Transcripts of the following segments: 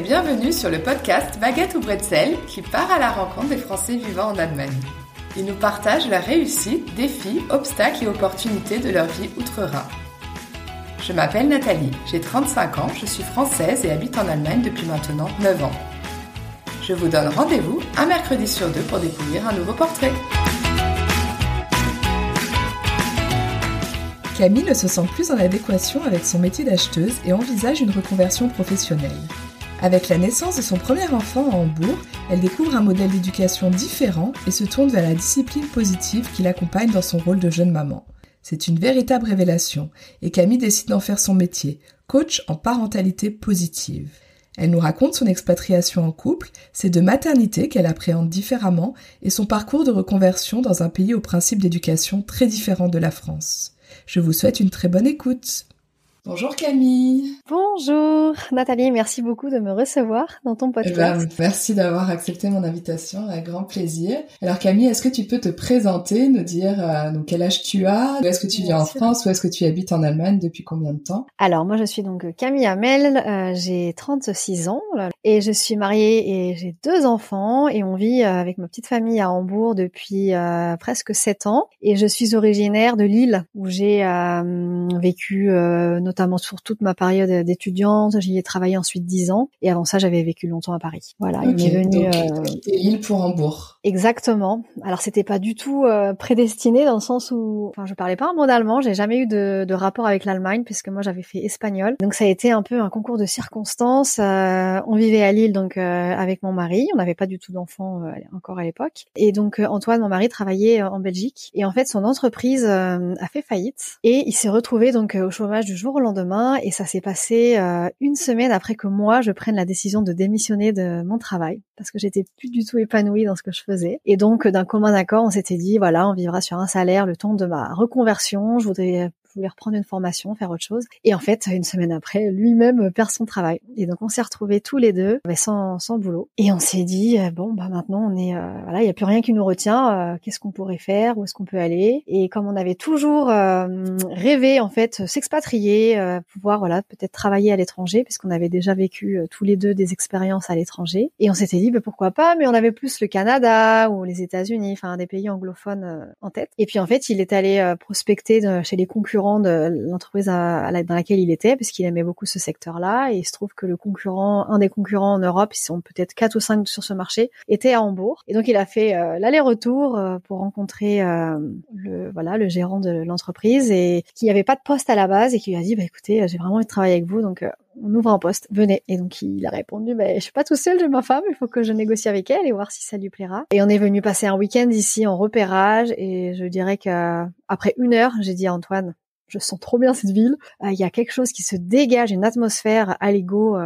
bienvenue sur le podcast Baguette ou Bretzel qui part à la rencontre des Français vivant en Allemagne. Ils nous partagent la réussite, défis, obstacles et opportunités de leur vie outre-Rhin. Je m'appelle Nathalie, j'ai 35 ans, je suis française et habite en Allemagne depuis maintenant 9 ans. Je vous donne rendez-vous un mercredi sur deux pour découvrir un nouveau portrait. Camille ne se sent plus en adéquation avec son métier d'acheteuse et envisage une reconversion professionnelle. Avec la naissance de son premier enfant à Hambourg, elle découvre un modèle d'éducation différent et se tourne vers la discipline positive qui l'accompagne dans son rôle de jeune maman. C'est une véritable révélation et Camille décide d'en faire son métier, coach en parentalité positive. Elle nous raconte son expatriation en couple, ses deux maternités qu'elle appréhende différemment et son parcours de reconversion dans un pays au principe d'éducation très différent de la France. Je vous souhaite une très bonne écoute. Bonjour Camille. Bonjour Nathalie, merci beaucoup de me recevoir dans ton podcast. Eh ben, merci d'avoir accepté mon invitation, avec grand plaisir. Alors Camille, est-ce que tu peux te présenter, nous dire euh, donc quel âge tu as, où est-ce que tu vis en France, où est-ce que tu habites en Allemagne, depuis combien de temps? Alors moi je suis donc Camille Hamel, euh, j'ai 36 ans et je suis mariée et j'ai deux enfants et on vit euh, avec ma petite famille à Hambourg depuis euh, presque 7 ans. Et je suis originaire de Lille où j'ai vécu notamment sur toute ma période d'étudiante. J'y ai travaillé ensuite dix ans. Et avant ça, j'avais vécu longtemps à Paris. Voilà. Okay, il venu. Euh... pour Hambourg. Exactement. Alors c'était pas du tout euh, prédestiné dans le sens où, enfin, je parlais pas un mot d'allemand. J'ai jamais eu de, de rapport avec l'Allemagne puisque moi j'avais fait espagnol. Donc ça a été un peu un concours de circonstances. Euh, on vivait à Lille donc euh, avec mon mari. On n'avait pas du tout d'enfants euh, encore à l'époque. Et donc Antoine, mon mari, travaillait en Belgique. Et en fait, son entreprise a fait faillite et il s'est retrouvé donc au chômage du jour au lendemain et ça s'est passé euh, une semaine après que moi je prenne la décision de démissionner de mon travail parce que j'étais plus du tout épanouie dans ce que je faisais. Et donc d'un commun accord on s'était dit voilà on vivra sur un salaire le temps de ma reconversion. Je voudrais voulait reprendre une formation, faire autre chose. Et en fait, une semaine après, lui-même perd son travail. Et donc, on s'est retrouvés tous les deux, mais sans, sans boulot. Et on s'est dit, euh, bon, bah maintenant, on est, euh, voilà, il n'y a plus rien qui nous retient. Euh, qu'est-ce qu'on pourrait faire? Où est-ce qu'on peut aller? Et comme on avait toujours rêvé, en fait, s'expatrier, pouvoir, voilà, peut-être travailler à l'étranger, puisqu'on avait déjà vécu tous les deux des expériences à l'étranger. Et on s'était dit, bah, pourquoi pas? Mais on avait plus le Canada ou les États-Unis, enfin, des pays anglophones en tête. Et puis, en fait, il est allé prospecter chez les concurrents de l'entreprise dans laquelle il était, puisqu'il aimait beaucoup ce secteur-là. Et il se trouve que le concurrent, un des concurrents en Europe, ils sont peut-être quatre ou cinq sur ce marché, était à Hambourg. Et donc il a fait euh, l'aller-retour euh, pour rencontrer euh, le voilà le gérant de l'entreprise et qui avait pas de poste à la base et qui lui a dit bah écoutez j'ai vraiment envie de travailler avec vous donc on ouvre un poste, venez. Et donc il a répondu, bah, je suis pas tout seul, j'ai ma femme, il faut que je négocie avec elle et voir si ça lui plaira. Et on est venu passer un week-end ici en repérage et je dirais qu'après une heure, j'ai dit à Antoine, je sens trop bien cette ville. Euh, il y a quelque chose qui se dégage, une atmosphère à l'ego.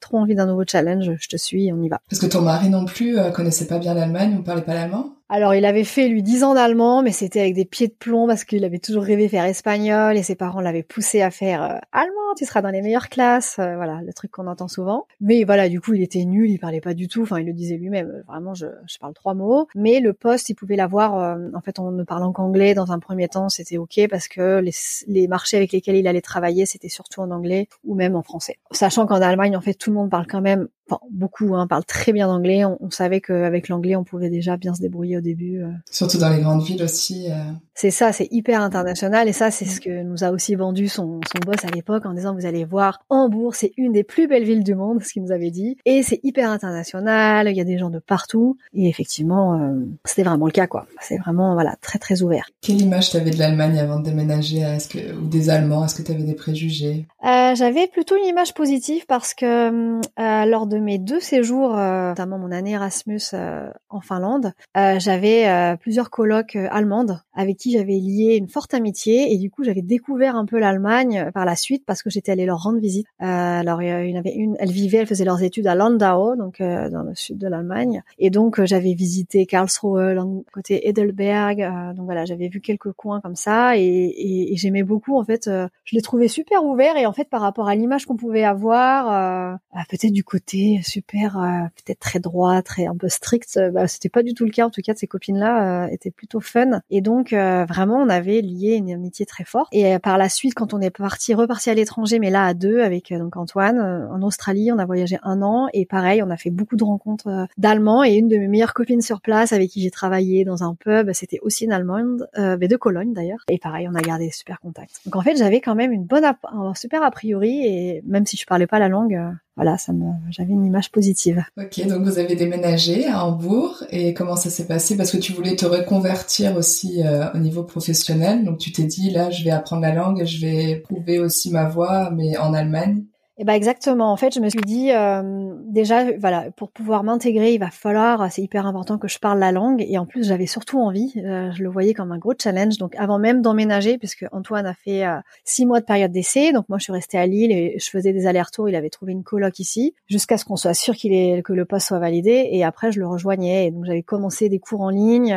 Trop envie d'un nouveau challenge. Je te suis, on y va. Parce que ton mari non plus euh, connaissait pas bien l'Allemagne, vous parlez pas l'allemand? Alors, il avait fait, lui, 10 ans d'allemand, mais c'était avec des pieds de plomb parce qu'il avait toujours rêvé faire espagnol et ses parents l'avaient poussé à faire euh, allemand, tu seras dans les meilleures classes, euh, voilà, le truc qu'on entend souvent. Mais voilà, du coup, il était nul, il parlait pas du tout, enfin, il le disait lui-même, vraiment, je, je, parle trois mots. Mais le poste, il pouvait l'avoir, en fait, en ne parlant qu'anglais, dans un premier temps, c'était ok parce que les, les marchés avec lesquels il allait travailler, c'était surtout en anglais ou même en français. Sachant qu'en Allemagne, en fait, tout le monde parle quand même enfin beaucoup hein, parlent très bien anglais. On, on savait qu'avec l'anglais, on pouvait déjà bien se débrouiller au début. Euh. Surtout dans les grandes villes aussi. Euh. C'est ça, c'est hyper international et ça, c'est ce que nous a aussi vendu son, son boss à l'époque en disant vous allez voir, Hambourg, c'est une des plus belles villes du monde, ce qu'il nous avait dit, et c'est hyper international. Il y a des gens de partout et effectivement, euh, c'était vraiment le cas quoi. C'est vraiment voilà très très ouvert. Quelle image t'avais de l'Allemagne avant de déménager Est-ce que ou des Allemands? Est-ce que t'avais des préjugés? J'avais plutôt une image positive parce que lors de de mes deux séjours, euh, notamment mon année Erasmus euh, en Finlande, euh, j'avais plusieurs colocs allemandes avec qui j'avais lié une forte amitié et du coup j'avais découvert un peu l'Allemagne par la suite parce que j'étais allée leur rendre visite. alors il y en avait une, elle vivait, elle faisait leurs études à Landau, donc dans le sud de l'Allemagne, et donc j'avais visité Karlsruhe, côté Heidelberg, donc voilà j'avais vu quelques coins comme ça et, j'aimais beaucoup en fait, je les trouvais super ouverts et en fait par rapport à l'image qu'on pouvait avoir, peut-être du côté super, peut-être très droit, très un peu strict. Bah, c'était pas du tout le cas. En tout cas, ces copines-là étaient plutôt fun. Et donc, vraiment, on avait lié une amitié très forte. Et par la suite, quand on est parti, reparti à l'étranger, mais là à deux avec donc Antoine, en Australie, on a voyagé un an. Et pareil, on a fait beaucoup de rencontres d'Allemands. Et une de mes meilleures copines sur place avec qui j'ai travaillé dans un pub, c'était aussi une Allemande, mais de Cologne d'ailleurs. Et pareil, on a gardé super contacts. Donc en fait, j'avais quand même une bonne, un super a priori, et même si je parlais pas la langue, euh, voilà, ça me, j'avais une image positive. Ok, donc vous avez déménagé à Hambourg et comment ça s'est passé? Parce que tu voulais te reconvertir aussi euh, au niveau professionnel, donc tu t'es dit là, je vais apprendre la langue, je vais prouver aussi ma voix, mais en Allemagne. Et eh ben exactement. En fait, je me suis dit euh, déjà, voilà, pour pouvoir m'intégrer, il va falloir, c'est hyper important que je parle la langue. Et en plus, j'avais surtout envie. Euh, je le voyais comme un gros challenge. Donc, avant même d'emménager, puisque Antoine a fait euh, six mois de période d'essai, donc moi, je suis restée à Lille et je faisais des allers-retours. Il avait trouvé une coloc ici, jusqu'à ce qu'on soit sûr qu'il est que le poste soit validé. Et après, je le rejoignais. Donc, j'avais commencé des cours en ligne.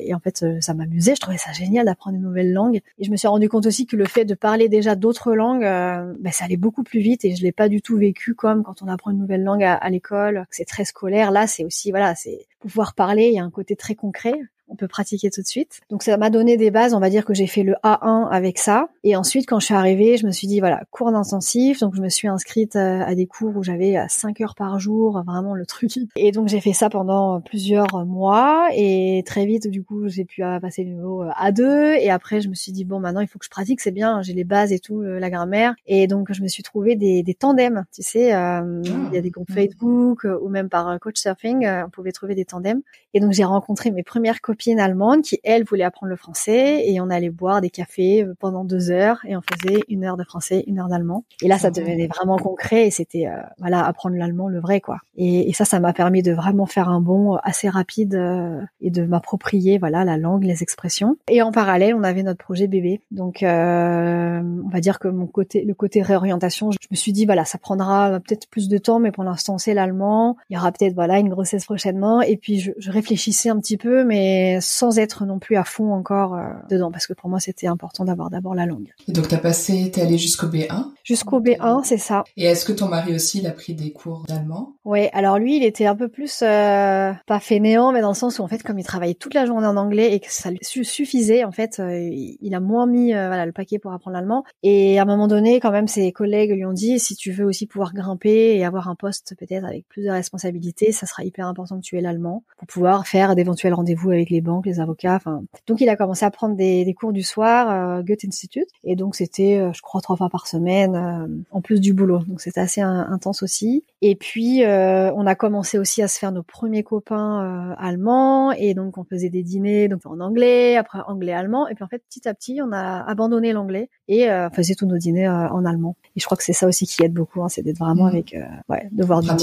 et en fait, ça m'amusait. Je trouvais ça génial d'apprendre une nouvelle langue. Et je me suis rendu compte aussi que le fait de parler déjà d'autres langues, ben, ça allait beaucoup plus vite et je l'ai pas du tout vécu comme quand on apprend une nouvelle langue à, à l'école, c'est très scolaire. Là, c'est aussi voilà, c'est pouvoir parler, il y a un côté très concret on peut pratiquer tout de suite. Donc ça m'a donné des bases, on va dire que j'ai fait le A1 avec ça. Et ensuite, quand je suis arrivée, je me suis dit, voilà, cours d'intensif. Donc je me suis inscrite euh, à des cours où j'avais 5 euh, heures par jour, vraiment le truc. Et donc j'ai fait ça pendant plusieurs mois. Et très vite, du coup, j'ai pu euh, passer le niveau A2. Et après, je me suis dit, bon, maintenant, il faut que je pratique, c'est bien, j'ai les bases et tout, la grammaire. Et donc je me suis trouvé des, des tandems, tu sais, ah. il y a des groupes Facebook ou même par coach surfing, on pouvait trouver des tandems. Et donc j'ai rencontré mes premières copine allemande qui, elle, voulait apprendre le français et on allait boire des cafés euh, pendant deux heures et on faisait une heure de français, une heure d'allemand. Et là, ça devenait vraiment concret et c'était, euh, voilà, apprendre l'allemand, le vrai, quoi. Et, ça, ça m'a permis de vraiment faire un bond assez rapide euh, et de m'approprier, voilà, la langue, les expressions. Et en parallèle, on avait notre projet bébé. Donc, on va dire que mon côté, le côté réorientation, je me suis dit, voilà, ça prendra peut-être plus de temps, mais pour l'instant, c'est l'allemand. Il y aura peut-être, voilà, une grossesse prochainement. Et puis, je, je réfléchissais un petit peu, mais sans être non plus à fond encore euh, dedans, parce que pour moi c'était important d'avoir d'abord la langue. Et donc t'as passé, t'es allé jusqu'au B1 Jusqu'au B1, c'est ça. Et est-ce que ton mari aussi, il a pris des cours d'allemand? Ouais, alors lui, il était un peu plus euh, pas fainéant, mais dans le sens où en fait, comme il travaillait toute la journée en anglais et que ça lui suffisait, en fait, euh, il a moins mis voilà le paquet pour apprendre l'allemand. Et à un moment donné, quand même, ses collègues lui ont dit si tu veux aussi pouvoir grimper et avoir un poste peut-être avec plus de responsabilités, ça sera hyper important que tu aies l'allemand pour pouvoir faire d'éventuels rendez-vous avec les banques, les avocats. Enfin, donc il a commencé à prendre des, des cours du soir, euh, Goethe Institute, et donc c'était, euh, je crois, trois fois par semaine, euh, en plus du boulot. Donc c'était assez intense aussi. Et puis euh, on a commencé aussi à se faire nos premiers copains allemands, et donc on faisait des dîners donc en anglais, après anglais-allemand, et puis en fait petit à petit on a abandonné l'anglais et on faisait tous nos dîners en allemand. Et je crois que c'est ça aussi qui aide beaucoup, hein, c'est d'être vraiment mmh. avec, ouais, de voir du monde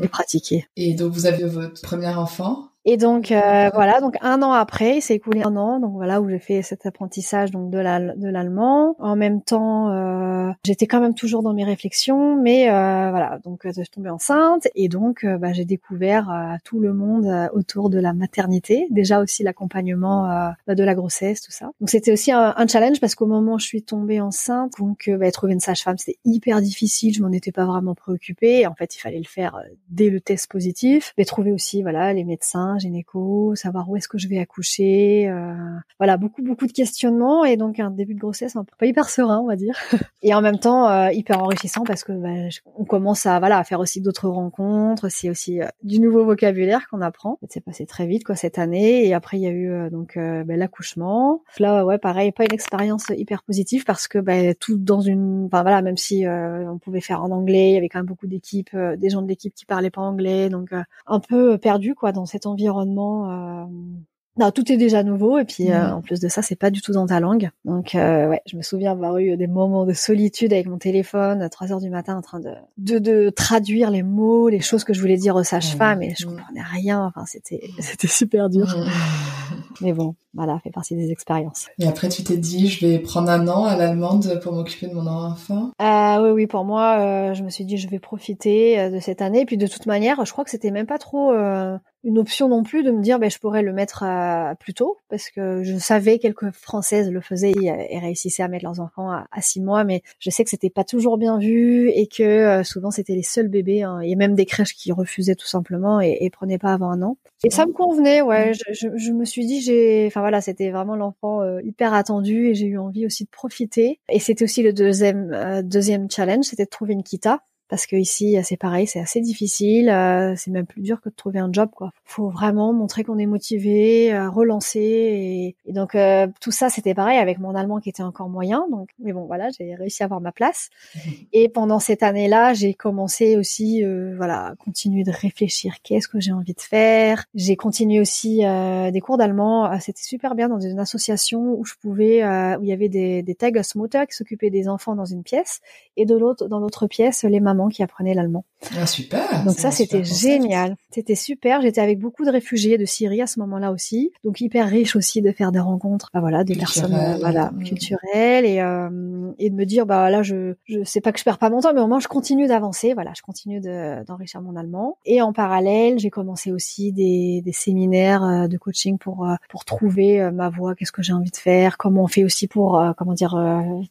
et, et pratiquer. Et donc vous avez votre premier enfant et donc euh, voilà, donc un an après, il s'est écoulé un an, donc voilà où j'ai fait cet apprentissage donc de l'allemand. En même temps, euh, j'étais quand même toujours dans mes réflexions, mais euh, voilà, donc je suis tombée enceinte et donc bah, j'ai découvert tout le monde autour de la maternité, déjà aussi l'accompagnement bah, de la grossesse, tout ça. Donc c'était aussi un, challenge parce qu'au moment où je suis tombée enceinte, donc bah, trouver une sage-femme c'était hyper difficile, je m'en étais pas vraiment préoccupée. En fait, il fallait le faire dès le test positif, mais trouver aussi voilà les médecins gynéco, savoir où est-ce que je vais accoucher, euh, voilà beaucoup beaucoup de questionnements et donc un début de grossesse un peu pas hyper serein on va dire et en même temps euh, hyper enrichissant parce que bah, on commence à voilà à faire aussi d'autres rencontres, c'est aussi euh, du nouveau vocabulaire qu'on apprend. C'est passé très vite quoi cette année et après il y a eu donc bah, l'accouchement. Là ouais pareil pas une expérience hyper positive parce que bah, tout dans une enfin voilà même si on pouvait faire en anglais, il y avait quand même beaucoup d'équipes, des gens de l'équipe qui parlaient pas anglais donc un peu perdu quoi dans cette envie environnement. Euh, non, tout est déjà nouveau et puis euh, en plus de ça, c'est pas du tout dans ta langue. Donc euh, ouais, je me souviens avoir eu des moments de solitude avec mon téléphone à 3 heures du matin en train de, de, de traduire les mots, les choses que je voulais dire aux sages-femmes et je comprenais rien. Enfin, c'était c'était super dur. Mais bon, voilà, fait partie des expériences. Et après, tu t'es dit, je vais prendre un an à l'allemande pour m'occuper de mon enfant? Ah oui, oui, pour moi, je me suis dit, je vais profiter de cette année. Et puis de toute manière, je crois que c'était même pas trop une option non plus de me dire ben je pourrais le mettre plus tôt parce que je savais quelques françaises le faisaient et, réussissaient à mettre leurs enfants à, six mois mais je sais que c'était pas toujours bien vu et que euh, souvent c'était les seuls bébés hein, et même des crèches qui refusaient tout simplement et, et prenaient pas avant un an. Et ça me convenait ouais. Je, je, je me suis dit j'ai enfin voilà c'était vraiment l'enfant euh, hyper attendu et j'ai eu envie aussi de profiter. Et c'était aussi le deuxième euh, deuxième challenge c'était de trouver une kita parce que ici c'est pareil, c'est assez difficile, euh, c'est même plus dur que de trouver un job quoi. Faut vraiment montrer qu'on est motivé, euh, relancer et, et donc euh, tout ça c'était pareil avec mon allemand qui était encore moyen donc mais bon voilà, j'ai réussi à avoir ma place. Et pendant cette année-là, j'ai commencé aussi voilà, continuer de réfléchir qu'est-ce que j'ai envie de faire? J'ai continué aussi des cours d'allemand, c'était super bien dans une association où je pouvais où il y avait des des Tagesmutter qui s'occupaient des enfants dans une pièce et de l'autre dans l'autre pièce les mamans qui apprenait l'allemand. Ah, super. Donc ça, c'était génial. C'était super. J'étais avec beaucoup de réfugiés de Syrie à ce moment-là aussi. Donc hyper riche aussi de faire des rencontres, bah voilà, des personnes, euh, voilà, culturelles et euh, et de me dire, bah là, je je sais pas que je perds pas mon temps, mais au moins je continue d'avancer. Voilà, je continue d'enrichir mon allemand. Et en parallèle, j'ai commencé aussi des des séminaires euh, de coaching pour pour trouver ma voie, qu'est-ce que j'ai envie de faire, comment on fait aussi pour comment dire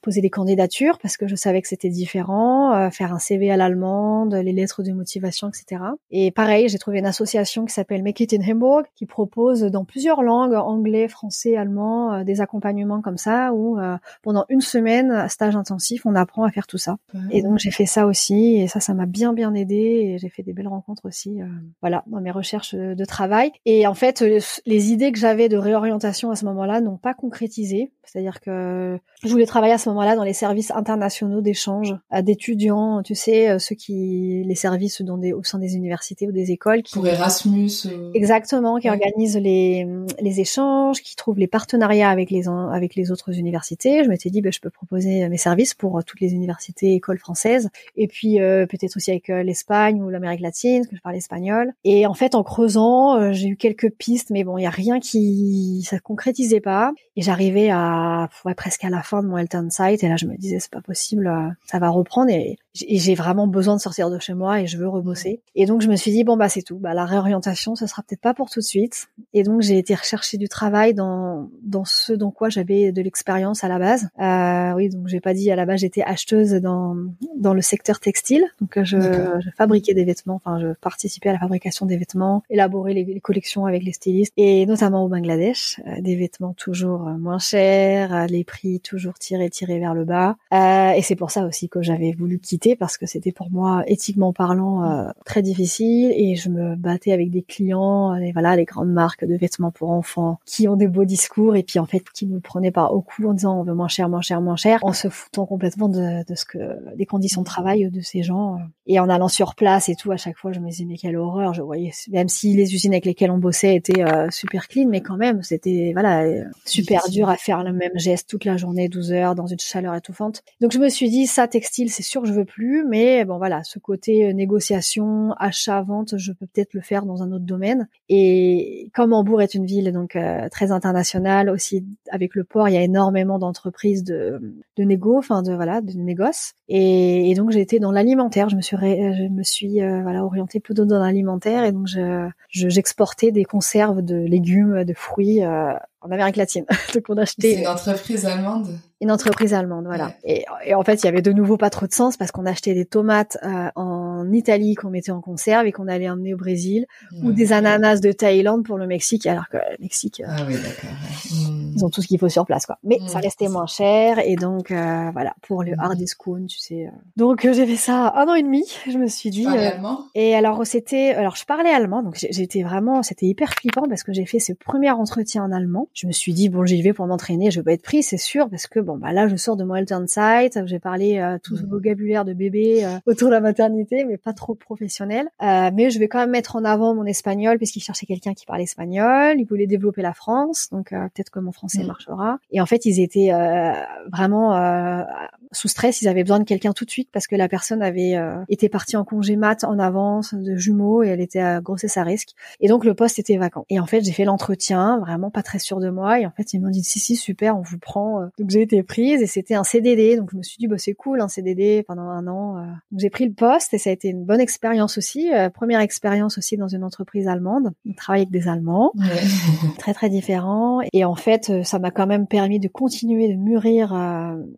poser des candidatures parce que je savais que c'était différent, faire un CV à l'allemande, les lettres de motivation, etc. Et pareil, j'ai trouvé une association qui s'appelle Make It in Hamburg, qui propose dans plusieurs langues, anglais, français, allemand, euh, des accompagnements comme ça, où euh, pendant une semaine, stage intensif, on apprend à faire tout ça. Et donc j'ai fait ça aussi, et ça, ça m'a bien bien aidé, et j'ai fait des belles rencontres aussi, euh, voilà, dans mes recherches de travail. Et en fait, les idées que j'avais de réorientation à ce moment-là n'ont pas concrétisé. C'est-à-dire que je voulais travailler à ce moment-là dans les services internationaux d'échange d'étudiants, tu sais, euh, ceux qui les services dans des au sein des universités ou des écoles qui pour Erasmus euh, exactement qui organisent les les échanges, qui trouvent les partenariats avec les avec les autres universités. Je m'étais dit ben, je peux proposer mes services pour euh, toutes les universités écoles françaises et puis peut-être aussi avec l'Espagne ou l'Amérique latine parce que je parle espagnol. Et en fait en creusant, j'ai eu quelques pistes mais bon, il y a rien qui ça concrétisait pas et j'arrivais à presque à la fin de mon Elton Site. Et là je me disais c'est pas possible, ça va reprendre. Et j'ai vraiment besoin de sortir de chez moi et je veux rebosser. Et donc je me suis dit bon bah c'est tout, bah la réorientation ce sera peut-être pas pour tout de suite. Et donc j'ai été rechercher du travail dans dans ce dans quoi j'avais de l'expérience à la base. Euh, oui donc j'ai pas dit à la base j'étais acheteuse dans dans le secteur textile, donc je, je, fabriquais des vêtements, enfin je participais à la fabrication des vêtements, élaborer les, collections avec les stylistes et notamment au Bangladesh, euh, des vêtements toujours euh, moins chers, euh, les prix toujours tirés tirés vers le bas. Euh, et c'est pour ça aussi que j'avais voulu quitter parce que c'était pour moi éthiquement parlant euh, très difficile et je me battais avec des clients, et voilà, les grandes marques de vêtements pour enfants qui ont des beaux discours et puis en fait qui nous prenaient par au cou en disant on veut moins cher, moins cher, moins cher, en se foutant complètement de, de ce que des conditions de travail de ces gens et en allant sur place et tout à chaque fois je me disais mais quelle horreur, je voyais même si les usines avec lesquelles on bossait étaient euh, super clean mais quand même c'était voilà super dur à faire le même geste toute la journée 12 heures dans une chaleur étouffante. Donc je me suis dit ça textile c'est sûr que je veux plus, mais bon voilà, ce côté euh, négociation, achat, vente, je peux peut-être le faire dans un autre domaine. Et comme Hambourg est une ville donc euh, très internationale, aussi avec le port, il y a énormément d'entreprises de, négo, enfin de voilà, de négoce. Et, donc j'ai été dans l'alimentaire. Je me suis je me suis euh, voilà orientée plutôt dans l'alimentaire et donc je j'exportais des conserves de légumes, de fruits en Amérique latine. donc on achetait. C'est une entreprise allemande. Une entreprise allemande, voilà. Et, et, en fait, il y avait de nouveau pas trop de sens parce qu'on achetait des tomates euh, en Italie qu'on mettait en conserve et qu'on allait emmener au Brésil, ou des ananas de Thaïlande pour le Mexique, alors que le Mexique, euh, ah oui, hmm. ils ont tout ce qu'il faut sur place, quoi. Mais hmm. ça restait moins cher et donc euh, voilà pour le hmm. hard discount, tu sais. Donc j'ai fait ça un an et demi. Je me suis dit. allemand? et alors c'était, alors je parlais allemand, donc j'étais vraiment, c'était hyper flippant parce que j'ai fait ce premier entretien en allemand. Je me suis dit bon, j'y vais pour m'entraîner, je vais pas être pris, c'est sûr, parce que bon bah là je sors de mon Elton Site, j'ai parlé euh, tout ce mm. vocabulaire de bébé euh, autour de la maternité, mais pas trop professionnel. Euh, mais je vais quand même mettre en avant mon espagnol puisqu'il cherchait quelqu'un qui parlait espagnol, il voulait développer la France, donc peut-être que mon français mm. marchera. Et en fait ils étaient vraiment sous stress, ils avaient besoin de quelqu'un tout de suite parce que la personne avait été partie en congé mat en avance de jumeaux et elle était à grossesse à risque. Et donc le poste était vacant. Et en fait, j'ai fait l'entretien, vraiment pas très sûr de moi. Et en fait, ils m'ont dit si si super, on vous prend. Donc j'ai été prise et c'était un CDD. Donc je me suis dit bah c'est cool un CDD pendant un an. Donc j'ai pris le poste et ça a été une bonne expérience aussi. première expérience aussi dans une entreprise allemande. On travaille avec des Allemands, très très différents. Et en fait, ça m'a quand même permis de continuer de mûrir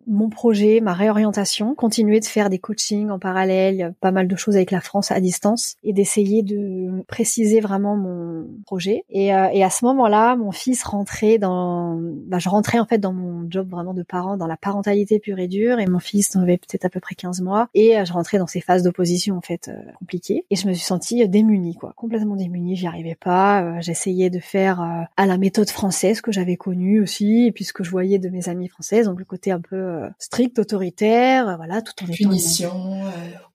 mon projet, ma réorientation, continuer de faire des coachings en parallèle, pas mal de choses avec la France à distance et d'essayer de préciser vraiment mon projet. Et, euh, et à ce moment-là, mon fils rentrait dans, bah, je rentrais en fait dans mon job vraiment de parent, dans la parentalité pure et dure. Et mon fils avait peut-être à peu près 15 mois et euh, je rentrais dans ces phases d'opposition en fait euh, compliquées. Et je me suis sentie démunie, quoi, complètement démunie. J'y arrivais pas. J'essayais de faire à la méthode française que j'avais connue aussi, et puis ce que je voyais de mes amies françaises, donc le côté un peu strict, autoritaire, voilà, tout en punition.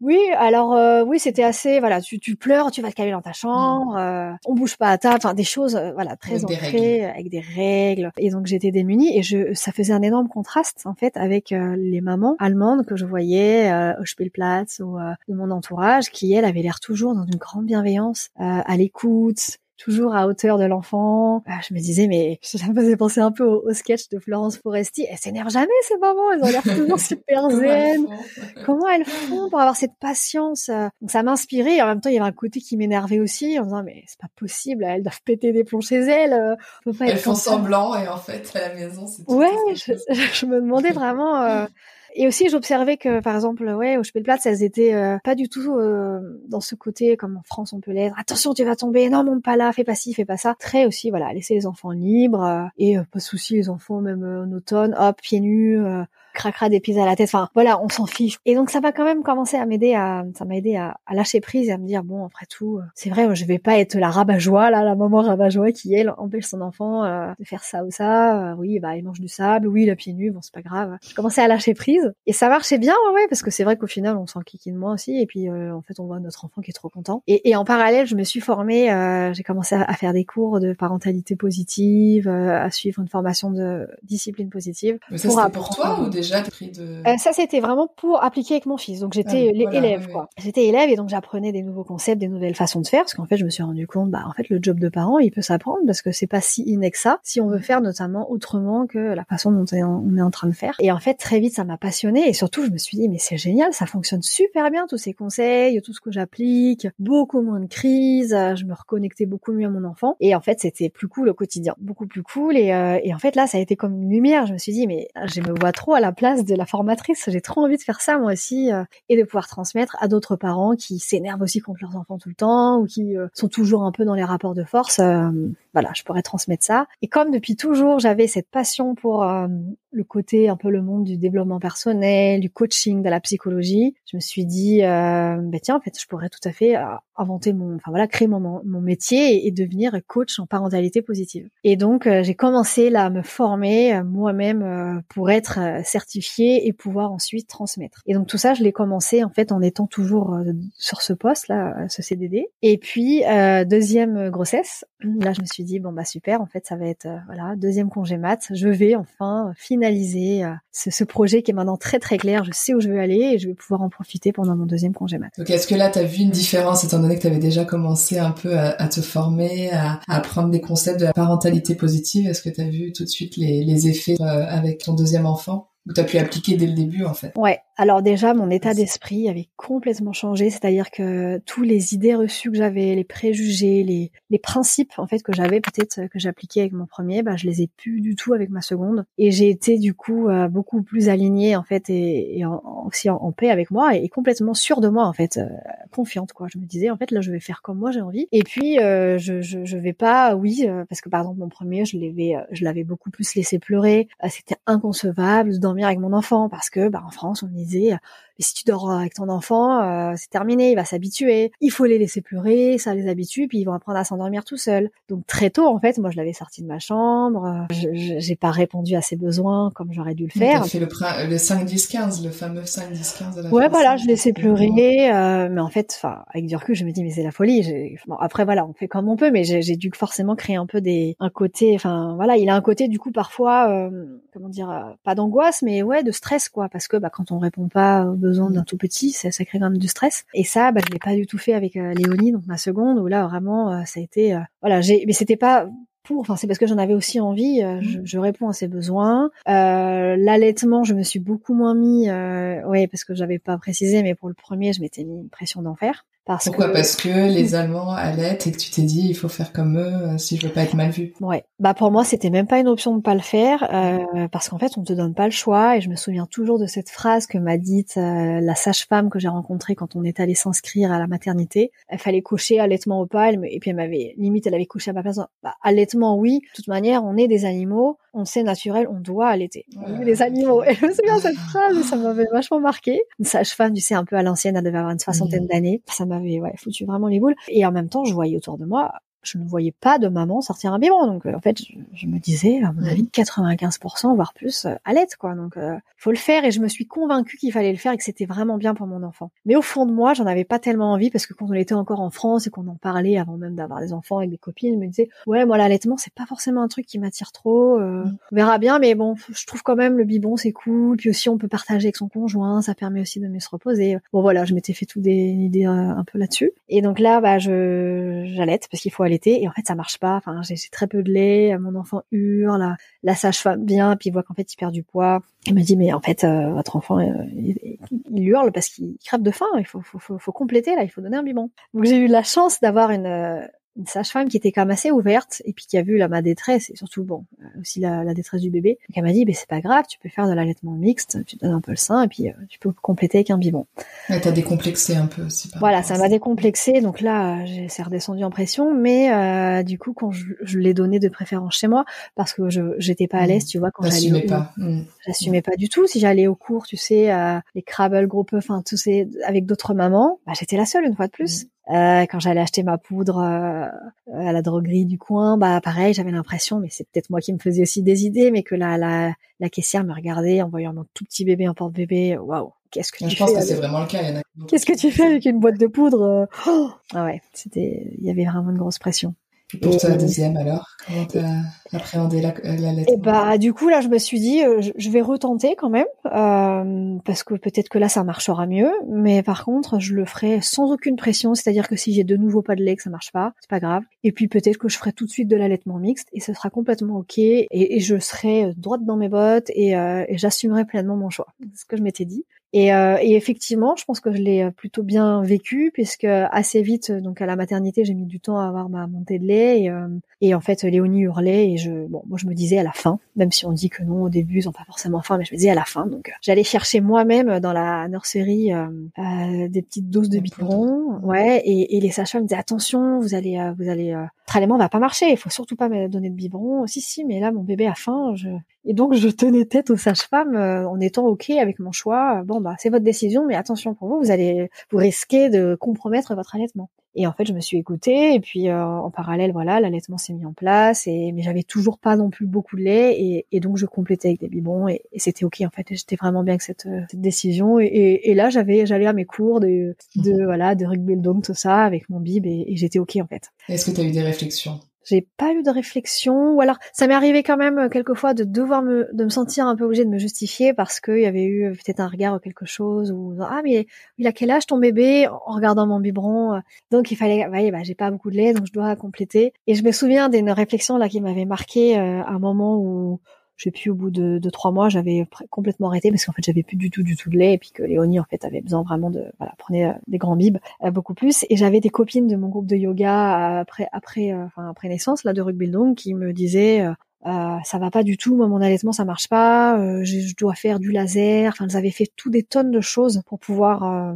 Oui, alors oui, c'était assez, voilà, tu, tu pleures, tu vas te calmer dans ta chambre, mm. euh, on bouge pas à table, enfin des choses, euh, voilà, très ancrées, avec des règles. Et donc j'étais démunie et je, ça faisait un énorme contraste en fait avec euh, les mamans allemandes que je voyais au Spielplatz ou de mon entourage, qui elles avaient l'air toujours dans une grande bienveillance, à l'écoute toujours à hauteur de l'enfant. Ah, je me disais, mais ça me faisait penser un peu au, sketch de Florence Foresti. Elles s'énervent jamais, ces mamans. Elles ont l'air toujours super zen. Comment elles font pour avoir cette patience? Donc ça m'inspirait. En même temps, il y avait un côté qui m'énervait aussi en disant, mais c'est pas possible. Elles doivent péter des plombs chez elles. elles font semblant et en fait, à la maison, c'est Ouais, je, je, me demandais vraiment. Euh, et aussi, j'observais que, par exemple, ouais, au Spielplatz, elles étaient euh, pas du tout euh, dans ce côté comme en France on peut l'être. Attention, tu vas tomber. Non, monte pas là. Fais pas ci, fais pas ça. Très aussi, voilà, laisser les enfants libres euh, et pas de souci, les enfants même en automne, hop, pieds nus cracra des pieds à la tête. Enfin, voilà, on s'en fiche. Et donc, ça va quand même commencer à m'aider à, ça m'a aidé à, lâcher prise et à me dire, bon, après tout, euh, c'est vrai, je vais pas être la rabat-joie, là, la maman rabat-joie qui, elle, empêche son enfant euh, de faire ça ou ça. Euh, oui, bah, il mange du sable. Oui, le pied nu, bon, c'est pas grave. Je commençais à lâcher prise. Et ça marchait bien, ouais, parce que c'est vrai qu'au final, on s'en de moi aussi. Et puis, en fait, on voit notre enfant qui est trop content. Et, en parallèle, je me suis formée, j'ai commencé à, faire des cours de parentalité positive, à suivre une formation de discipline positive. Mais ça, pour, pour toi ou déjà euh, ça, c'était vraiment pour appliquer avec mon fils. Donc j'étais ah, élève, quoi. J'étais élève et donc j'apprenais des nouveaux concepts, des nouvelles façons de faire. Parce qu'en fait, je me suis rendu compte, bah en fait, le job de parent, il peut s'apprendre parce que c'est pas si ça. Si on veut faire notamment autrement que la façon dont on est en train de faire. Et en fait, très vite, ça m'a passionné et surtout, je me suis dit, mais c'est génial, ça fonctionne super bien tous ces conseils, tout ce que j'applique, beaucoup moins de crises. Je me reconnectais beaucoup mieux à mon enfant et en fait, c'était plus cool au quotidien, beaucoup plus cool. Et, euh, et en fait, là, ça a été comme une lumière. Je me suis dit, mais je me vois trop à la place de la formatrice. J'ai trop envie de faire ça moi aussi euh, et de pouvoir transmettre à d'autres parents qui s'énervent aussi contre leurs enfants tout le temps ou qui euh, sont toujours un peu dans les rapports de force. Euh, voilà, je pourrais transmettre ça. Et comme depuis toujours, j'avais cette passion pour le côté un peu le monde du développement personnel, du coaching, de la psychologie, je me suis dit, euh, bah tiens, en fait, je pourrais tout à fait euh, inventer mon, enfin voilà, créer mon, mon métier et, devenir coach en parentalité positive. Et donc, euh, j'ai commencé là à me former euh, moi-même pour être certifiée et pouvoir ensuite transmettre. Et donc tout ça, je l'ai commencé en fait en étant toujours sur ce poste là, ce CDD. Et puis deuxième grossesse, là, je me suis dit bon bah super, en fait, ça va être voilà deuxième congé mat, je vais enfin finaliser euh, ce, projet qui est maintenant très très clair. Je sais où je veux aller et je vais pouvoir en profiter pendant mon deuxième congé mat. Donc est-ce que là tu as vu une différence étant que tu avais déjà commencé un peu à, te former, à, apprendre des concepts de la parentalité positive Est-ce que tu as vu tout de suite les, effets euh, avec ton deuxième enfant? Tu as pu appliquer dès le début en fait. Ouais, alors déjà, mon état d'esprit avait complètement changé, c'est-à-dire que tous les idées reçues que j'avais, les préjugés, les, les principes en fait que j'avais peut-être que j'appliquais avec mon premier, bah je les ai plus du tout avec ma seconde, et j'ai été du coup euh, beaucoup plus alignée en fait et, aussi en, paix avec moi et, complètement sûre de moi en fait, euh, confiante quoi. Je me disais en fait là je vais faire comme moi j'ai envie, et puis euh, je, je, je vais pas, oui, parce que par exemple mon premier je l'avais je l'avais beaucoup plus laissé pleurer, c'était inconcevable avec mon enfant parce que bah en France on est mais si tu dors avec ton enfant, euh, c'est terminé, il va s'habituer. Il faut les laisser pleurer, ça les habitue, puis ils vont apprendre à s'endormir tout seuls. Donc très tôt, en fait, moi je l'avais sorti de ma chambre, j'ai pas répondu à ses besoins comme j'aurais dû le faire. Tu fait le, le 5-10-15, le fameux 5-10-15 de la Ouais, voilà, je laissais pleurer, mais en fait, enfin, avec du recul, je me dis mais c'est la folie. Bon, après voilà, on fait comme on peut, mais j'ai dû forcément créer un peu des un côté, enfin voilà, il a un côté du coup parfois, euh, comment dire, euh, pas d'angoisse, mais ouais, de stress quoi, parce que bah, quand on répond pas aux besoins d'un tout petit, ça, ça crée quand même du stress. Et ça, bah, je l'ai pas du tout fait avec euh, Léonie, donc ma seconde, où là vraiment, ça a été, voilà, j'ai, mais c'était pas pour, enfin c'est parce que j'en avais aussi envie. je, je, réponds à ses besoins. L'allaitement, je me suis beaucoup moins mis, euh, ouais, parce que j'avais pas précisé, mais pour le premier, je m'étais mis une pression d'enfer. Pourquoi Parce que les Allemands allaitent et que tu t'es dit il faut faire comme eux euh, si je veux pas être mal vu. Ouais. Bah pour moi c'était même pas une option de pas le faire euh, parce qu'en fait on te donne pas le choix et je me souviens toujours de cette phrase que m'a dite euh, la sage-femme que j'ai rencontrée quand on est allé s'inscrire à la maternité. Elle fallait coucher allaitement au pas et puis elle m'avait limite elle avait couché à ma place. Bah, allaitement oui. De toute manière on est des animaux on sait naturel, on doit allaiter. On est des animaux. Et je me souviens de cette phrase, ça m'avait vachement marqué. Une sage-femme, tu sais, un peu à l'ancienne, elle devait avoir une soixantaine d'années. Ça m'avait ouais, foutu vraiment les boules. Et en même temps, je voyais autour de moi je ne voyais pas de maman sortir un biberon. Donc, euh, en fait, je, me disais, à mon avis, 95%, voire plus, euh, à l'aide, quoi. Donc, euh, faut le faire. Et je me suis convaincue qu'il fallait le faire et que c'était vraiment bien pour mon enfant. Mais au fond de moi, j'en avais pas tellement envie parce que quand on était encore en France et qu'on en parlait avant même d'avoir des enfants avec des copines, je me disais, ouais, moi, l'allaitement, c'est pas forcément un truc qui m'attire trop. Mm. On verra bien, mais bon, je trouve quand même le biberon, c'est cool. Puis aussi, on peut partager avec son conjoint. Ça permet aussi de mieux se reposer. Bon, voilà, je m'étais fait tout des idées un peu là-dessus. Et donc là, bah, je, j'allaite parce qu'il faut Et en fait, ça marche pas. Enfin, j'ai très peu de lait. Mon enfant hurle. La, la sage-femme vient, puis il voit qu'en fait, il perd du poids. Il me dit, mais en fait, euh, votre enfant, euh, il, hurle parce qu'il crève de faim. Il faut, faut, faut, faut, compléter là. Il faut donner un biberon. Donc j'ai eu la chance d'avoir une euh, une sage-femme qui était quand même assez ouverte et puis qui a vu là ma détresse et surtout bon euh, aussi la, la détresse du bébé. Donc elle m'a dit ben c'est pas grave, tu peux faire de l'allaitement mixte, tu donnes un peu le sein et puis euh, tu peux compléter avec un biberon. Ouais, t'as décomplexé un peu aussi. Voilà, ça m'a décomplexé donc là j'ai c'est redescendu en pression, mais euh, du coup quand je, je l'ai donné de préférence chez moi parce que je j'étais pas à l'aise, mmh. tu vois quand j'allais. pas. Mmh. J'assumais pas du tout. Si j'allais au cours, tu sais, les Crabble groupe, enfin tous ces avec d'autres mamans, bah, j'étais la seule une fois de plus. Mmh. Euh, quand j'allais acheter ma poudre euh, à la droguerie du coin, bah pareil, j'avais l'impression, mais c'est peut-être moi qui me faisais aussi des idées, mais que la, la, la caissière me regardait en voyant mon tout petit bébé en porte-bébé. Waouh, qu'est-ce que tu fais Je pense que c'est vraiment le cas. Qu'est-ce que tu fais avec une boîte de poudre? Oh Ah ouais, c'était, il y avait vraiment une grosse pression. Et pour ta deuxième alors, comment t'as appréhendé la, la lettre Et bah du coup là je me suis dit euh, je, vais retenter quand même euh, parce que peut-être que là ça marchera mieux, mais par contre je le ferai sans aucune pression, c'est-à-dire que si j'ai de nouveau pas de lait que ça marche pas, c'est pas grave. Et puis peut-être que je ferai tout de suite de l'allaitement mixte et ce sera complètement ok et, et je serai droite dans mes bottes et, euh, et j'assumerai pleinement mon choix. C'est ce que je m'étais dit. Et, euh, et, effectivement, je pense que je l'ai euh, plutôt bien vécu puisque assez vite, donc à la maternité, j'ai mis du temps à avoir ma montée de lait euh, et en fait, Léonie hurlait et je, bon, moi je me disais à la fin, même si on dit que non au début, ils ont pas forcément faim, mais je me disais à la fin. Donc j'allais chercher moi-même dans la nurserie euh, des petites doses de biberon, ouais, et, et les sages me disaient attention, vous allez, vous allez, euh, va pas marcher, il faut surtout pas me donner de biberon. Si si, mais là mon bébé a faim, je et donc je tenais tête aux sages-femmes euh, en étant ok avec mon choix. Bon bah c'est votre décision, mais attention pour vous, vous allez vous risquez de compromettre votre allaitement. Et en fait, je me suis écoutée et puis euh, en parallèle, voilà, l'allaitement s'est mis en place et mais j'avais toujours pas non plus beaucoup de lait et, et donc je complétais avec des biberons et, et c'était ok en fait. J'étais vraiment bien avec cette, euh, cette décision et, et, là j'avais j'allais à mes cours de, de mhm. voilà de rugby dome tout ça avec mon bib et, j'étais ok en fait. Est-ce que tu as eu des réflexions? J'ai pas eu de réflexion ou alors ça m'est arrivé quand même euh, quelquefois de devoir me de me sentir un peu obligée de me justifier parce qu'il y avait eu euh, peut-être un regard ou quelque chose ou ah mais il a quel âge ton bébé en regardant mon biberon euh. donc il fallait bah, bah j'ai pas beaucoup de lait donc je dois compléter et je me souviens d'une réflexion là qui m'avait marqué un moment où je sais plus au bout de, trois mois j'avais complètement arrêté parce qu'en fait j'avais plus du tout du tout de lait et puis que Léonie en fait avait besoin vraiment de voilà prenait euh, des grands bibes euh, beaucoup plus. Et j'avais des copines de mon groupe de yoga après après euh, enfin après naissance là de rugby qui me disaient euh, ça va pas du tout, moi mon allaitement ça marche pas, je, je, dois faire du laser, enfin elles avaient fait tout des tonnes de choses pour pouvoir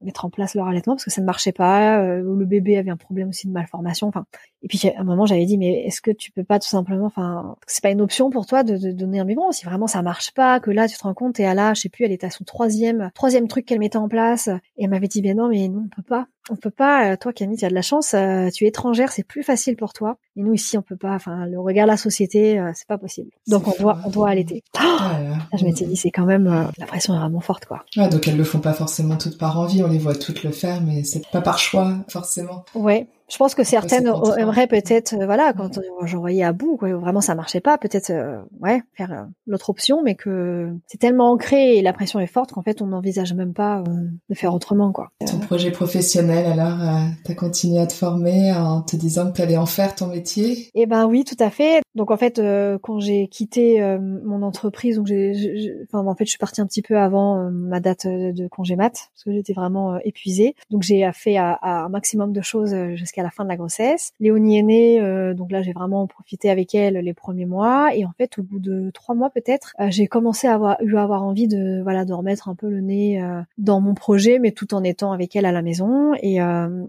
mettre en place leur allaitement parce que ça ne marchait pas. le bébé avait un problème aussi de malformation. Enfin, et puis à un moment j'avais dit mais est-ce que tu peux pas tout simplement, enfin, c'est pas une option pour toi de, de donner un biberon. Si vraiment ça marche pas, que là tu te rends compte et à là, je sais plus, elle était à son troisième troisième truc qu'elle mettait en place. Et elle m'avait dit ben non mais non on peut pas, on peut pas. Toi Camille, tu as de la chance, tu es étrangère, c'est plus facile pour toi. Et nous ici on peut pas. Enfin le regard de la société, c'est pas possible. Donc on doit on doit allaiter. je m'étais dit c'est quand même la pression est vraiment forte quoi. donc elles le font pas forcément toutes par envie, on les voit toutes le faire, mais c'est pas par choix forcément. Ouais, je pense que certaines aimeraient peut-être, euh, voilà, quand j'en voyais à bout, quoi, vraiment ça marchait pas, peut-être, euh, ouais, faire euh, l'autre option, mais que c'est tellement ancré et la pression est forte qu'en fait on n'envisage même pas de faire autrement, quoi. Ton projet professionnel, alors, t'as continué à te former en te disant que t'allais en faire ton métier? Eh ben oui, tout à fait. Donc en fait, quand j'ai quitté mon entreprise, donc j'ai, enfin en fait, je suis partie un petit peu avant ma date de congé mat parce que j'étais vraiment épuisée. Donc j'ai fait à, un maximum de choses jusqu'à à la fin de la grossesse. Léonie est née, euh, donc là j'ai vraiment profité avec elle les premiers mois et en fait au bout de trois mois peut-être, euh, j'ai commencé à avoir eu à avoir envie de voilà de remettre un peu le nez euh, dans mon projet, mais tout en étant avec elle à la maison et,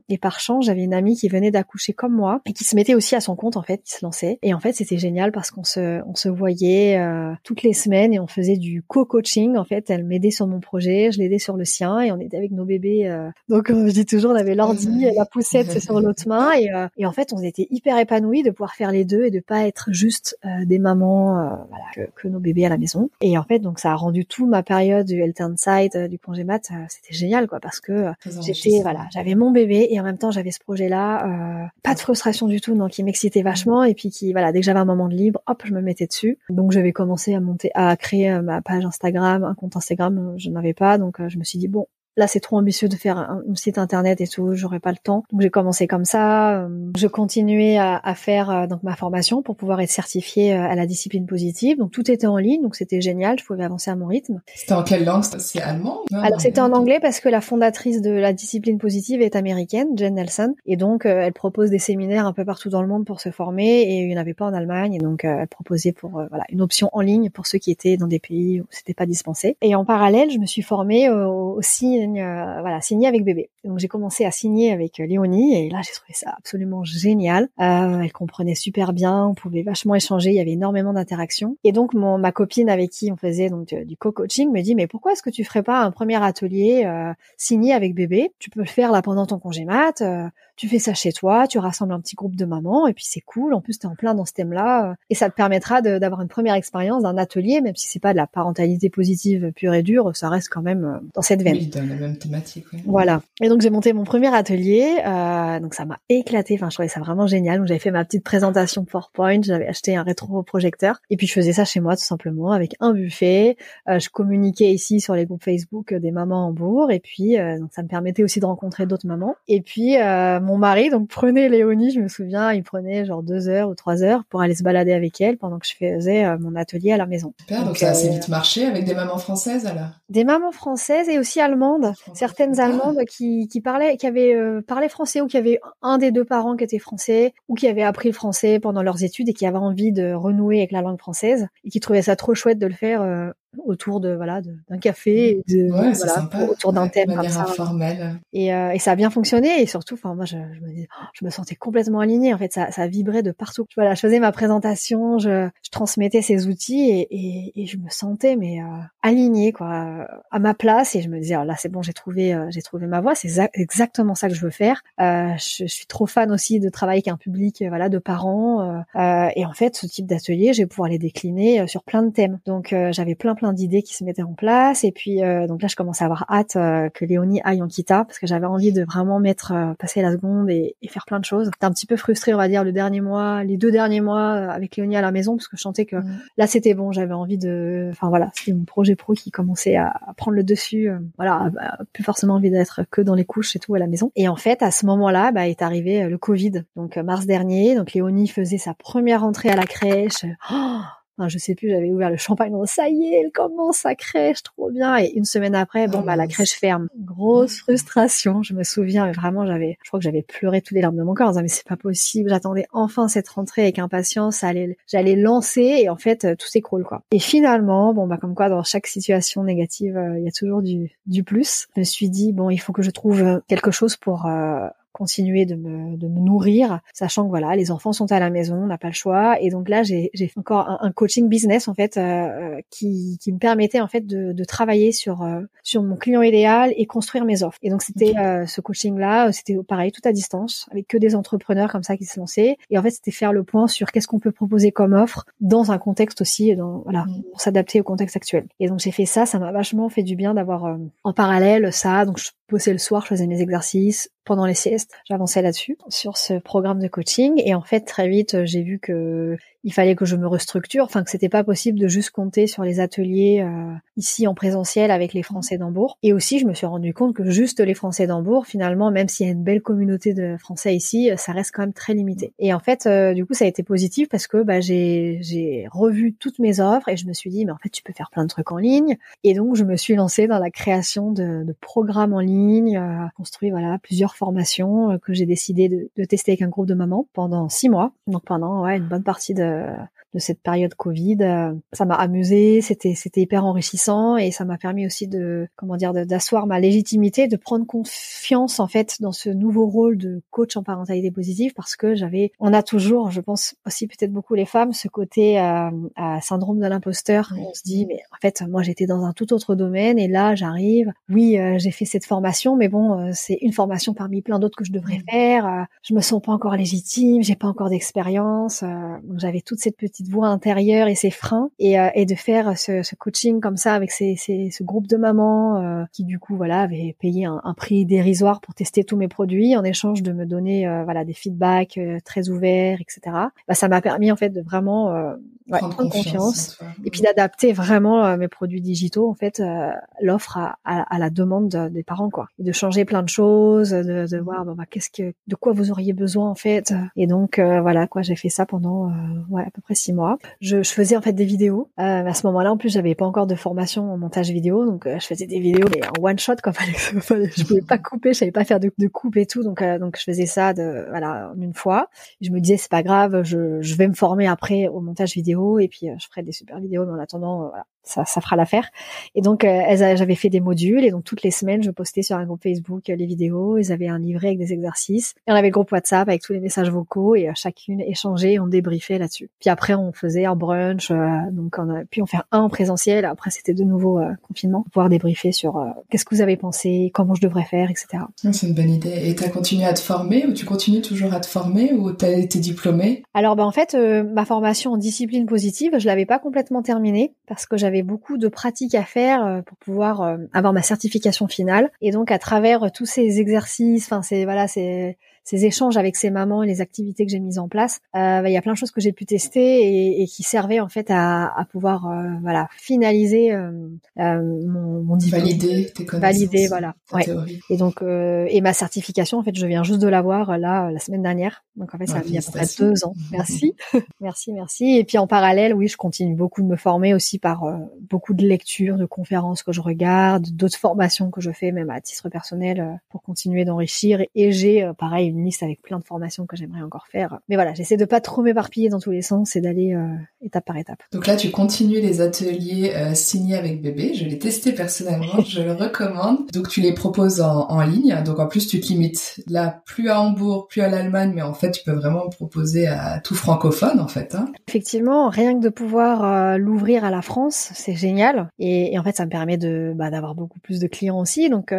et par chance j'avais une amie qui venait d'accoucher comme moi et qui se mettait aussi à son compte en fait, qui se lançait et en fait c'était génial parce qu'on se on se voyait toutes les semaines et on faisait du co-coaching en fait. Elle m'aidait sur mon projet, je l'aidais sur le sien et on était avec nos bébés. donc je dis toujours on avait l'ordi, la poussette sur l'autre et, euh, et, en fait on était hyper épanouis de pouvoir faire les deux et de pas être juste euh, des mamans euh, voilà, que, que, nos bébés à la maison. Et en fait donc ça a rendu tout ma période du health side du congé mat c'était génial quoi parce que j'étais voilà j'avais mon bébé et en même temps j'avais ce projet là pas de frustration du tout donc qui m'excitait vachement et puis qui voilà dès que j'avais un moment de libre hop je me mettais dessus. Donc j'avais commencé à monter à créer ma page Instagram un compte Instagram je n'avais pas. Donc je me suis dit bon Là, c'est trop ambitieux de faire un, site internet et tout, j'aurais pas le temps. Donc j'ai commencé comme ça. Euh, je continuais à, faire euh, donc ma formation pour pouvoir être certifiée euh, à la discipline positive. Donc tout était en ligne, donc c'était génial. Je pouvais avancer à mon rythme. C'était en quelle langue? C'est allemand Alors c'était en anglais parce que la fondatrice de la discipline positive est américaine, Jen Nelson, et donc elle propose des séminaires un peu partout dans le monde pour se former. Et il n'y en avait pas en Allemagne, et donc elle proposait pour voilà une option en ligne pour ceux qui étaient dans des pays où c'était pas dispensé. Et en parallèle, je me suis formée aussi euh, voilà, signer avec bébé. Donc j'ai commencé à signer avec euh, Léonie et là j'ai trouvé ça absolument génial. Euh, elle comprenait super bien, on pouvait vachement échanger, il y avait énormément d'interactions. Et donc mon, ma copine avec qui on faisait donc du co-coaching me dit mais pourquoi est-ce que tu ferais pas un premier atelier euh, signé avec bébé? Tu peux le faire là pendant ton congé mat tu fais ça chez toi, tu rassembles un petit groupe de mamans et puis c'est cool. En plus, tu es en plein dans ce thème-là et ça te permettra d'avoir une première expérience d'un atelier, même si c'est pas de la parentalité positive pure et dure, ça reste quand même euh, dans cette veine. Oui, dans la même thématique. Oui. Voilà. Et donc j'ai monté mon premier atelier, euh, donc ça m'a éclaté. Enfin, je trouvais ça vraiment génial. Donc j'avais fait ma petite présentation PowerPoint, j'avais acheté un rétroprojecteur et puis je faisais ça chez moi tout simplement avec un buffet. Euh, je communiquais ici sur les groupes Facebook des mamans en bourg et puis euh, donc ça me permettait aussi de rencontrer d'autres mamans. Et puis euh, mon mari donc prenait Léonie, je me souviens, il prenait genre deux heures ou trois heures pour aller se balader avec elle pendant que je faisais euh, mon atelier à la maison. Super, donc, ça a assez euh, vite marché avec des mamans françaises alors? Des mamans françaises et aussi allemandes, certaines allemandes qui, qui parlaient, qui avaient euh, parlé français ou qui avaient un des deux parents qui était français ou qui avaient appris le français pendant leurs études et qui avaient envie de renouer avec la langue française et qui trouvaient ça trop chouette de le faire autour de voilà d'un café de, voilà, autour d'un thème comme ça. et, euh, et ça a bien fonctionné et surtout enfin moi je, je, me oh, je me sentais complètement alignée. En fait ça, ça vibrait de partout. Voilà je faisais ma présentation je, je transmettais ces outils et, et, et je me sentais mais euh, alignée quoi à ma place. Et je me disais oh, là c'est bon j'ai trouvé euh, j'ai trouvé ma voie. C'est exactement ça que je veux faire. Euh, je, je, suis trop fan aussi de travailler avec un public voilà de parents et en fait ce type d'atelier je vais pouvoir les décliner sur plein de thèmes. Donc j'avais plein plein d'idées qui se mettaient en place. Et puis euh, donc là, je commençais à avoir hâte euh, que Léonie aille en Kita parce que j'avais envie de vraiment mettre euh, passer la seconde et, faire plein de choses. J'étais un petit peu frustrée, on va dire, le dernier mois, les deux derniers mois avec Léonie à la maison parce que je sentais que mm. là c'était bon. J'avais envie de, enfin voilà, c'était mon projet pro qui commençait à, prendre le dessus. voilà, plus forcément envie d'être que dans les couches et tout à la maison. Et en fait, à ce moment-là, bah, est arrivé le Covid. Donc mars dernier, donc Léonie faisait sa première entrée à la crèche. Oh Enfin, je sais plus, j'avais ouvert le champagne, non, ça y est, elle commence sa crèche, trop bien. Et une semaine après, bon, bah, la crèche ferme. Grosse frustration. Je me souviens, mais vraiment, j'avais, je crois que j'avais pleuré toutes les larmes de mon corps en disant, mais c'est pas possible. J'attendais enfin cette rentrée avec impatience. J'allais lancer et en fait, tout s'écroule, quoi. Et finalement, bon, bah, comme quoi, dans chaque situation négative, euh, il y a toujours du, du plus. Je me suis dit, bon, il faut que je trouve quelque chose pour, euh, continuer de me, de me nourrir, sachant que voilà, les enfants sont à la maison, on n'a pas le choix. Et donc là, j'ai encore un, un, coaching business en fait euh, qui, qui me permettait en fait de, de travailler sur euh, sur mon client idéal et construire mes offres. Et donc c'était euh, ce coaching là, c'était pareil tout à distance, avec que des entrepreneurs comme ça qui se lançaient. Et en fait, c'était faire le point sur qu'est-ce qu'on peut proposer comme offre dans un contexte aussi, dans, voilà, mm. pour s'adapter au contexte actuel. Et donc j'ai fait ça, ça m'a vachement fait du bien d'avoir en parallèle ça. Donc je bossais le soir, je faisais mes exercices, pendant les siestes, j'avançais là-dessus sur ce programme de coaching et en fait très vite j'ai vu que il fallait que je me restructure, enfin que c'était pas possible de juste compter sur les ateliers euh, ici en présentiel avec les Français d'Hambourg. Et aussi, je me suis rendu compte que juste les Français d'Hambourg, finalement, même s'il y a une belle communauté de Français ici, ça reste quand même très limité. Et en fait, euh, du coup, ça a été positif parce que bah, j'ai j'ai revu toutes mes offres et je me suis dit, mais en fait, tu peux faire plein de trucs en ligne. Et donc, je me suis lancée dans la création de, de programmes en ligne, euh, construit voilà plusieurs formations euh, que j'ai décidé de, tester avec un groupe de mamans pendant six mois. Donc pendant une bonne partie de de, cette période Covid. Euh, ça m'a amusé, c'était c'était hyper enrichissant et ça m'a permis aussi de comment dire d'asseoir ma légitimité, de prendre confiance en fait dans ce nouveau rôle de coach en parentalité positive parce que j'avais, on a toujours, je pense aussi peut-être beaucoup les femmes, ce côté euh, syndrome de l'imposteur. On se dit mais en fait moi j'étais dans un tout autre domaine et là j'arrive. Oui euh, j'ai fait cette formation mais bon c'est une formation parmi plein d'autres que je devrais faire. je me sens pas encore légitime, j'ai pas encore d'expérience. donc j'avais toute cette petite voix intérieure et ses freins et, euh, et de faire ce, ce, coaching comme ça avec ces, ces, ce groupe de mamans euh, qui du coup voilà avaient payé un, un, prix dérisoire pour tester tous mes produits en échange de me donner euh, voilà des feedbacks très ouverts etc. Bah, ça m'a permis en fait de vraiment ouais, prendre, confiance, et puis d'adapter vraiment mes produits digitaux en fait l'offre à, à, à, la demande des parents quoi. Et de changer plein de choses de, de voir bah, qu'est-ce que de quoi vous auriez besoin en fait? Et donc voilà quoi j'ai fait ça pendant ouais, à peu près six mois. Je, je faisais en fait des vidéos. Euh, à ce moment-là, en plus, j'avais pas encore de formation en montage vidéo, donc euh, je faisais des vidéos mais en one shot quoi. je pouvais pas couper, je savais pas faire de, de coupe et tout, donc euh, donc je faisais ça de voilà en une fois. Je me disais c'est pas grave, je, je vais me former après au montage vidéo et puis euh, je ferai des super vidéos, mais en attendant voilà ça, ça fera l'affaire. Et donc, euh, j'avais fait des modules et donc toutes les semaines, je postais sur un groupe Facebook euh, les vidéos. Ils avaient un livret avec des exercices. Et on avait le groupe WhatsApp avec tous les messages vocaux et euh, chacune échangeait, on débriefait là-dessus. Puis après, on faisait un brunch. donc, on a pu en faire un en présentiel. Après, c'était de nouveau confinement pour pouvoir débriefer sur qu'est-ce que vous avez pensé, comment je devrais faire, etc. C'est une bonne idée. Et tu as continué à te former ou tu continues toujours à te former ou tu as été diplômée? Alors, ben, en fait, ma formation en discipline positive, je l'avais pas complètement terminée parce que j'avais beaucoup de pratiques à faire euh, pour pouvoir euh, avoir ma certification finale. Et donc à travers tous ces exercices, enfin c'est voilà, c'est ces échanges avec ces mamans et les activités que j'ai mises en place, euh, bah, il y a plein de choses que j'ai pu tester et, et, qui servaient en fait à, à pouvoir euh, voilà finaliser euh, mon, mon diplôme. Valider tes connaissances. Valider voilà. Ouais. Et donc et ma certification en fait je viens juste de l'avoir là la semaine dernière. Donc en fait ça a mis à peu près deux ans. Merci, merci, merci. Et puis en parallèle oui je continue beaucoup de me former aussi par beaucoup de lectures, de conférences que je regarde, d'autres formations que je fais même à titre personnel pour continuer d'enrichir. Et j'ai pareil une liste avec plein de formations que j'aimerais encore faire. Mais voilà, j'essaie de pas trop m'éparpiller dans tous les sens et d'aller euh, étape par étape. Donc là, tu continues les ateliers euh, signés avec bébé. Je l'ai testé personnellement, je le recommande. Donc tu les proposes en, ligne. Donc en plus, tu te limites là plus à Hambourg, plus à l'Allemagne, mais en fait, tu peux vraiment proposer à tout francophone en fait. Hein. Effectivement, rien que de pouvoir euh, l'ouvrir à la France, c'est génial. Et, en fait, ça me permet de bah, d'avoir beaucoup plus de clients aussi. Donc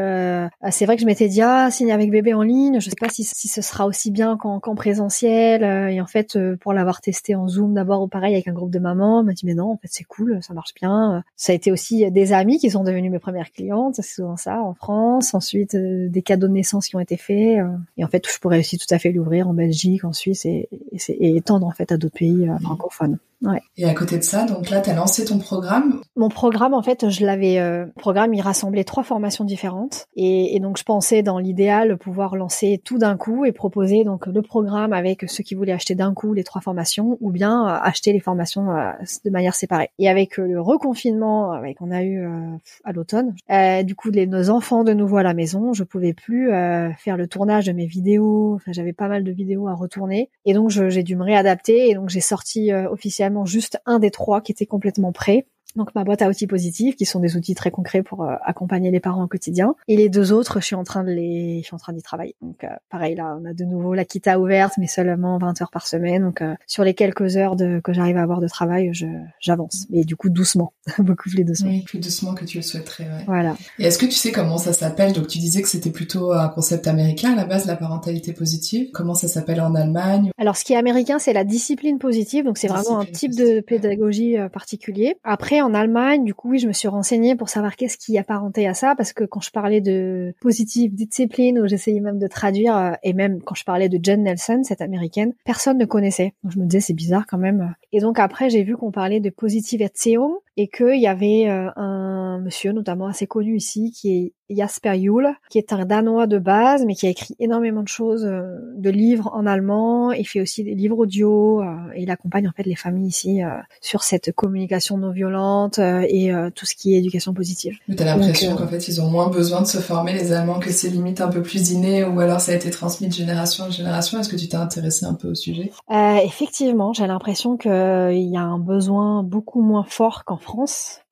c'est vrai que je m'étais dit ah signer avec bébé en ligne. Je sais pas si si ce sera aussi bien qu'en présentiel. Euh, et en fait, euh, pour l'avoir testé en Zoom d'abord, pareil avec un groupe de mamans, on m'a dit mais non, en fait c'est cool, ça marche bien. Ça a été aussi des amis qui sont devenus mes premières clientes, c'est souvent ça en France. Ensuite, euh, des cadeaux de naissance qui ont été faits. et en fait, je pourrais aussi tout à fait l'ouvrir en Belgique, en Suisse et, et, et étendre en fait à d'autres pays francophones. Ouais. Et à côté de ça, donc là, tu as lancé ton programme. Mon programme, en fait, je l'avais. Euh, programme, il rassemblait trois formations différentes, et, et donc je pensais dans l'idéal pouvoir lancer tout d'un coup et proposer donc le programme avec ceux qui voulaient acheter d'un coup les trois formations, ou bien euh, acheter les formations euh, de manière séparée. Et avec euh, le reconfinement qu'on a eu à l'automne, du coup, les, nos enfants de nouveau à la maison, je pouvais plus faire le tournage de mes vidéos. Enfin, j'avais pas mal de vidéos à retourner, et donc j'ai dû me réadapter, et donc j'ai sorti officiellement juste un des trois qui était complètement prêt donc ma boîte à outils positifs, qui sont des outils très concrets pour euh, accompagner les parents au quotidien. Et les deux autres, je suis en train de les, je suis en train d'y travailler. Donc euh, pareil là, on a de nouveau la Kita ouverte, mais seulement 20 heures par semaine. Donc euh, sur les quelques heures de, que j'arrive à avoir de travail, je, j'avance. Mais du coup doucement, beaucoup plus doucement. Oui, plus doucement que tu le souhaiterais. Ouais. Voilà. Et est-ce que tu sais comment ça s'appelle? Donc tu disais que c'était plutôt un concept américain à la base, la parentalité positive. Comment ça s'appelle en Allemagne? Alors ce qui est américain, c'est la discipline positive. Donc c'est vraiment un type de pédagogie particulier. Après en Allemagne, du coup, oui, je me suis renseignée pour savoir qu'est-ce qui apparentait à ça, parce que quand je parlais de positive discipline, ou j'essayais même de traduire, euh, et même quand je parlais de Jen Nelson, cette américaine, personne ne connaissait. Je me disais, c'est bizarre quand même. Et donc après, j'ai vu qu'on parlait de positive Erziehung, et qu'il y avait euh, un monsieur, notamment assez connu ici, qui est Jasper Juhl, qui est un Danois de base, mais qui a écrit énormément de choses, euh, de livres en allemand. Il fait aussi des livres audio euh, et il accompagne en fait les familles ici sur cette communication non violente et tout ce qui est éducation positive. Mais t'as l'impression qu'en fait ils ont moins besoin de se former les Allemands, que c'est limite un peu plus inné ou alors ça a été transmis de génération en génération. Est-ce que tu t'es intéressé un peu au sujet? Effectivement, j'ai l'impression qu'il y a un besoin beaucoup moins fort qu'en France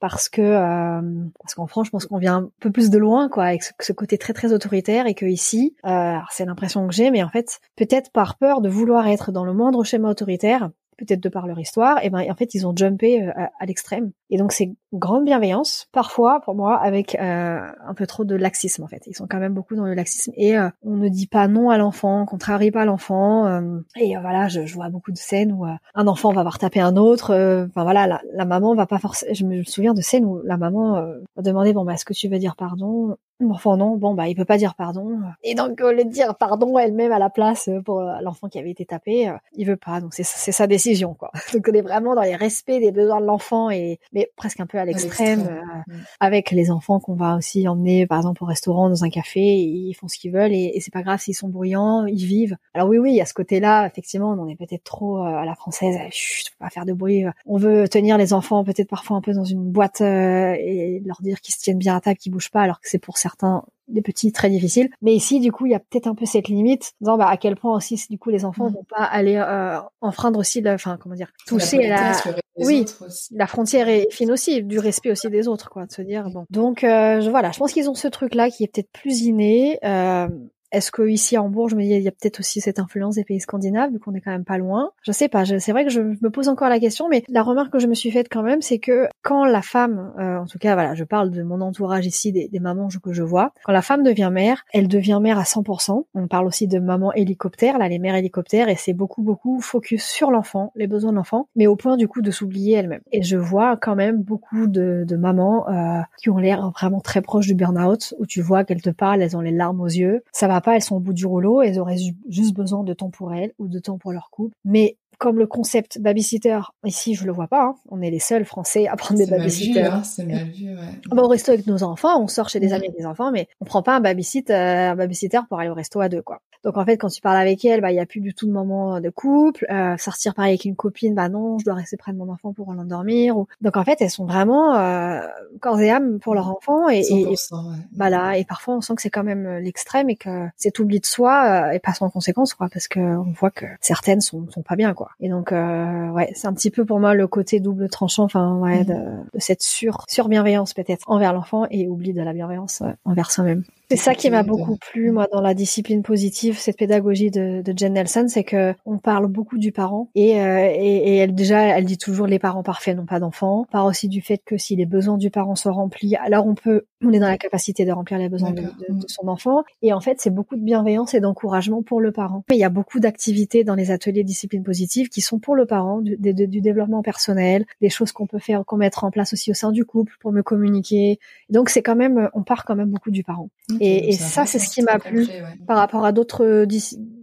parce que euh, parce qu'en France je pense qu'on vient un peu plus de loin quoi avec ce, côté très très autoritaire et que ici euh, c'est l'impression que j'ai mais en fait peut-être par peur de vouloir être dans le moindre schéma autoritaire peut-être de par leur histoire, et ben en fait ils ont jumpé euh, à, l'extrême. Et donc c'est grande bienveillance, parfois pour moi avec euh, un peu trop de laxisme en fait. Ils sont quand même beaucoup dans le laxisme et euh, on ne dit pas non à l'enfant, on contrarie pas l'enfant. et voilà, je, je, vois beaucoup de scènes où un enfant va voir taper un autre. Enfin voilà, la, la, maman va pas forcément. Je me souviens de scènes où la maman va demander bon bah est-ce que tu veux dire pardon? L'enfant non, bon bah il peut pas dire pardon. Et donc au lieu de dire pardon elle-même à la place pour l'enfant qui avait été tapé, il veut pas. Donc c'est sa décision quoi. Donc on est vraiment dans les respects des besoins de l'enfant et mais presque un peu à l'extrême euh, mm. avec les enfants qu'on va aussi emmener par exemple au restaurant, dans un café, ils font ce qu'ils veulent et, et c'est pas grave s'ils sont bruyants, ils vivent. Alors oui oui, il y a ce côté-là effectivement, on est peut-être trop euh, à la française, chut, pas faire de bruit. On veut tenir les enfants peut-être parfois un peu dans une boîte euh, et leur dire qu'ils se tiennent bien à table, qu'ils bougent pas alors que c'est pour certains des petits très difficiles. Mais ici, du coup, il y a peut-être un peu cette limite, disant bah, à quel point aussi, du coup, les enfants mm. vont pas aller euh, enfreindre aussi, la, enfin, comment dire, toucher la, oui, la frontière est fine aussi, du respect aussi des autres, quoi, de se dire bon. Donc, euh, je, voilà, je pense qu'ils ont ce truc-là qui est peut-être plus inné. Euh, est-ce que ici à Hambourg, je me dis, il y a peut-être aussi cette influence des pays scandinaves, vu qu'on est quand même pas loin? Je sais pas. C'est vrai que je me pose encore la question, mais la remarque que je me suis faite quand même, c'est que quand la femme, euh, en tout cas, voilà, je parle de mon entourage ici, des, des, mamans que je vois, quand la femme devient mère, elle devient mère à 100%. On parle aussi de maman hélicoptère, là, les mères hélicoptères, et c'est beaucoup, beaucoup focus sur l'enfant, les besoins de l'enfant, mais au point du coup de s'oublier elle-même. Et je vois quand même beaucoup de, de mamans euh, qui ont l'air vraiment très proches du burn-out, où tu vois qu'elles te parlent, elles ont les larmes aux yeux. Ça va pas, elles sont au bout du rouleau, elles auraient juste besoin de temps pour elles ou de temps pour leur couple. Mais comme le concept babysitter, ici je le vois pas, hein. on est les seuls Français à prendre des babysitters. Hein, c'est mal vu, ouais. Bon, au resto avec nos enfants, on sort chez des amis avec des enfants, mais on prend pas un babysitter, un babysitter pour aller au resto à deux, quoi. Donc en fait, quand tu parles avec elle, bah il y a plus du tout de moment de couple. Euh, sortir pareil avec une copine, bah non, je dois rester près de mon enfant pour l'endormir. Ou... Donc en fait, elles sont vraiment euh, corps et âme pour leur enfant. Et, et, voilà. Et parfois, on sent que c'est quand même euh, l'extrême et que cet oubli de soi euh, et pas sans conséquence, quoi, parce que on voit que certaines sont, sont pas bien, quoi. Et donc euh, ouais, c'est un petit peu pour moi le côté double tranchant, enfin ouais, mhm. de, de, cette sur sur bienveillance peut-être envers l'enfant et oubli de la bienveillance envers soi-même. C'est ça qui m'a beaucoup plu, moi, dans la discipline positive, cette pédagogie de, de Jen Nelson, c'est que on parle beaucoup du parent et, euh, et, et, elle déjà, elle dit toujours les parents parfaits n'ont pas d'enfants. On parle aussi du fait que si les besoins du parent sont remplis, alors on peut, on est dans la capacité de remplir les besoins de, de, son enfant. Et en fait, c'est beaucoup de bienveillance et d'encouragement pour le parent. Il y a beaucoup d'activités dans les ateliers discipline positive qui sont pour le parent, du, du développement personnel, des choses qu'on peut faire, qu'on mettre en place aussi au sein du couple pour me communiquer. Donc c'est quand même, on part quand même beaucoup du parent. Et, et ça, c'est ce qui m'a plu par rapport à d'autres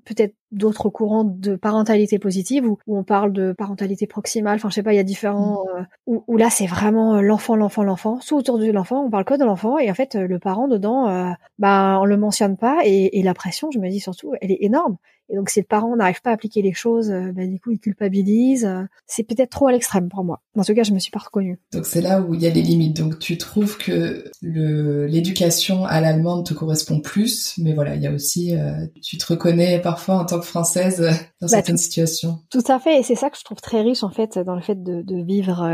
peut-être d'autres courants de parentalité positive où, où, on parle de parentalité proximale. Enfin, je sais pas, il y a différents mmh. où, où, là c'est vraiment l'enfant, l'enfant, l'enfant. Tout autour de l'enfant, on parle que de l'enfant et en fait le parent dedans, euh, bah on le mentionne pas et, et la pression, je me dis surtout, elle est énorme. Et donc si le parent n'arrive pas à appliquer les choses, euh, ben, du coup il culpabilise. Euh, c'est peut-être trop à l'extrême pour moi. En tout cas, je me suis pas reconnue. Donc c'est là où il y a les limites. Donc tu trouves que l'éducation à l'allemande te correspond plus, mais voilà, il y a aussi euh, tu te reconnais parfois en tant que française dans bah, certaines situations. Tout à fait, et c'est ça que je trouve très riche en fait dans le fait de, de vivre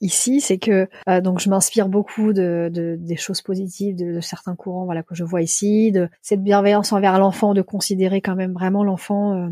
ici, c'est que donc je m'inspire beaucoup de, de, des choses positives de, de, certains courants voilà que je vois ici, de cette bienveillance envers l'enfant, de considérer quand même vraiment l'enfant euh,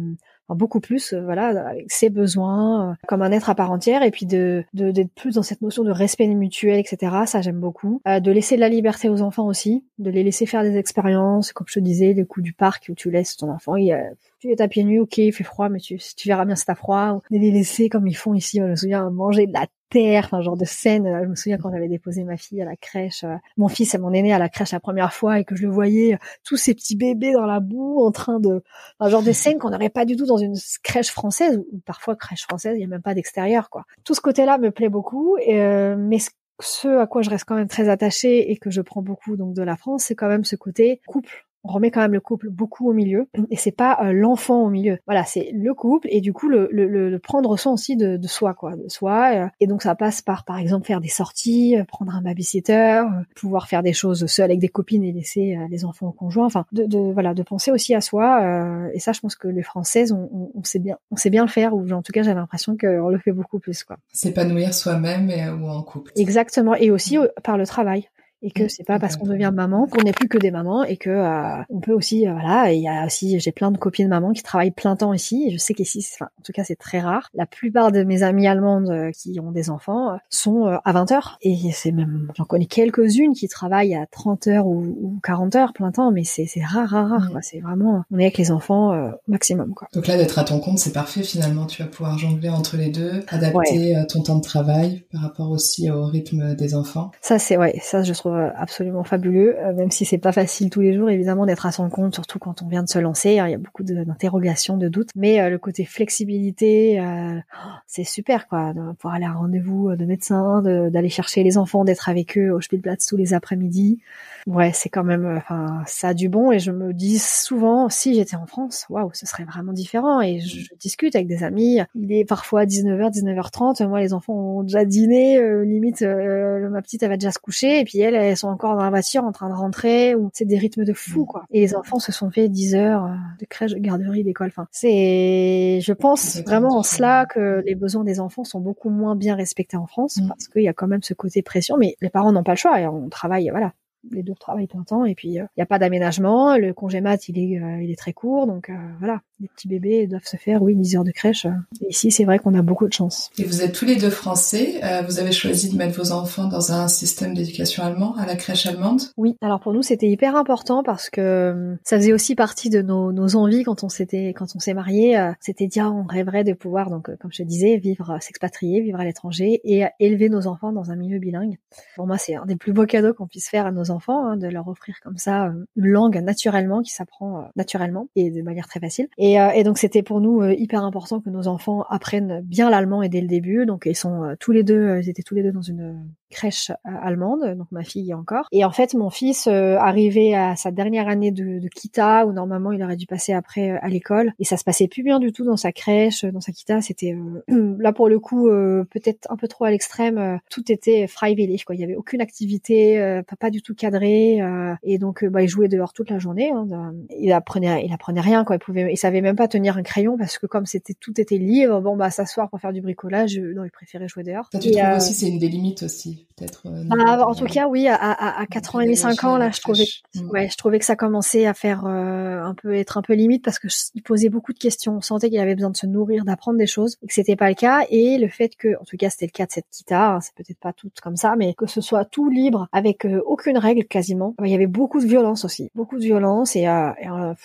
beaucoup plus euh, voilà avec ses besoins euh, comme un être à part entière et puis de d'être plus dans cette notion de respect mutuel etc ça j'aime beaucoup. De laisser de la liberté aux enfants aussi de les laisser faire des expériences comme je te disais le coup du parc où tu laisses ton enfant il, tu es à pieds nus ok il fait froid mais tu, tu verras bien si t'as froid de les laisser comme ils font ici je me souviens manger de la terre, enfin genre de scène. Je me souviens quand j'avais déposé ma fille à la crèche, euh, mon fils et mon aîné à la crèche la première fois et que je le voyais euh, tous ces petits bébés dans la boue en train de, enfin, genre de scène qu'on n'aurait pas du tout dans une crèche française ou parfois crèche française, il y a même pas d'extérieur quoi. Tout ce côté-là me plaît beaucoup, euh, mais ce à quoi je reste quand même très attachée et que je prends beaucoup donc de la France, c'est quand même ce côté couple on remet quand même le couple beaucoup au milieu et c'est pas euh, l'enfant au milieu. Voilà, c'est le couple et du coup le, le, le prendre soin aussi de, de, soi quoi, de soi. Euh, et donc ça passe par par exemple faire des sorties, euh, prendre un babysitter, pouvoir faire des choses seul avec des copines et laisser les enfants au conjoint. Enfin, de, de, voilà, de penser aussi à soi. et ça, je pense que les Françaises, on, on, sait bien, on sait bien le faire ou en tout cas j'ai l'impression qu'on le fait beaucoup plus quoi. S'épanouir soi-même ou en couple. Exactement et aussi par le travail et que c'est pas parce qu'on devient maman qu'on n'est plus que des mamans et que euh, on peut aussi euh, voilà il y a aussi j'ai plein de copines mamans qui travaillent plein temps ici et je sais qu'ici enfin en tout cas c'est très rare. La plupart de mes amies allemandes euh, qui ont des enfants sont à 20 heures. Et c'est même j'en connais quelques-unes qui travaillent à 30 heures ou, ou 40 heures plein temps mais c'est c'est rare rare rare c'est vraiment on est avec les enfants maximum quoi. Donc là d'être à ton compte c'est parfait finalement. Tu vas pouvoir jongler entre les deux adapter ton temps de travail par rapport aussi au rythme des enfants. Ça c'est ouais ça je trouve euh, absolument fabuleux, euh, même si c'est pas facile tous les jours évidemment d'être à son compte, surtout quand on vient de se lancer. Hein, il y a beaucoup d'interrogations, de, doutes, mais euh, le côté flexibilité, c'est super quoi, de pouvoir aller à rendez-vous de médecin, d'aller chercher les enfants, d'être avec eux au Spielplatz tous les après-midi. Ouais, c'est quand même, enfin, ça a du bon et je me dis souvent, si j'étais en France, waouh, ce serait vraiment différent. Et je, discute avec des amis. Il est parfois 19h, 19h30. Moi, les enfants ont déjà dîné, limite, ma petite elle va déjà se coucher et puis elle elles sont encore dans la voiture en train de rentrer ou c'est des rythmes de fou quoi. Et les enfants se sont fait 10 heures euh, de crèche, de garderie, d'école. Enfin, c'est, je pense vraiment en cela que les besoins des enfants sont beaucoup moins bien respectés en France mm. parce qu'il y a quand même ce côté pression. Mais les parents n'ont pas le choix et on travaille, voilà les deux travaillent plein temps et puis il euh, n'y a pas d'aménagement, le congé mat il est euh, il est très court donc euh, voilà, les petits bébés doivent se faire oui 10 heures de crèche. Et ici c'est vrai qu'on a beaucoup de chance. Et vous êtes tous les deux français, vous avez choisi de mettre vos enfants dans un système d'éducation allemand à la crèche allemande? Oui, alors pour nous c'était hyper important parce que ça faisait aussi partie de nos, nos envies quand on s'était quand on s'est marié, c'était dire on rêverait de pouvoir donc comme je te disais vivre s'expatrier, vivre à l'étranger et élever nos enfants dans un milieu bilingue. Pour moi c'est un des plus beaux cadeaux qu'on puisse faire à nos enfants, hein, de leur offrir comme ça euh, une langue naturellement qui s'apprend euh, naturellement et de manière très facile. Et, euh, et donc c'était pour nous hyper important que nos enfants apprennent bien l'allemand et dès le début. Donc ils sont tous les deux, ils étaient tous les deux dans une crèche allemande, donc ma fille encore. Et en fait, mon fils euh, arrivait à sa dernière année de, de, kita, où normalement il aurait dû passer après à l'école, et ça se passait plus bien du tout dans sa crèche, dans sa kita. C'était là pour le coup peut-être un peu trop à l'extrême. tout était freiwillig, quoi. Il y avait aucune activité, pas, pas du tout cadré, et donc bah, il jouait dehors toute la journée. Hein, il apprenait, il apprenait rien, quoi. Il pouvait, il savait même pas tenir un crayon parce que comme c'était tout était libre, bon bah s'asseoir pour faire du bricolage, non, il préférait jouer dehors. Ça, tu trouves aussi c'est une des limites aussi peut-être. Euh, bah, en tout cas, oui, à, à, à 4 ans et demi, 5 ans, là, je trouvais, ouais, je trouvais que ça commençait à faire euh, un peu être un peu limite parce que il posait beaucoup de questions. On sentait qu'il avait besoin de se nourrir, d'apprendre des choses, et que c'était pas le cas. Et le fait que, en tout cas, c'était le cas de cette kita, hein, c'est peut-être pas tout comme ça, mais que ce soit tout libre, avec euh, aucune règle quasiment. Il y avait beaucoup de violence aussi, beaucoup de violence, et,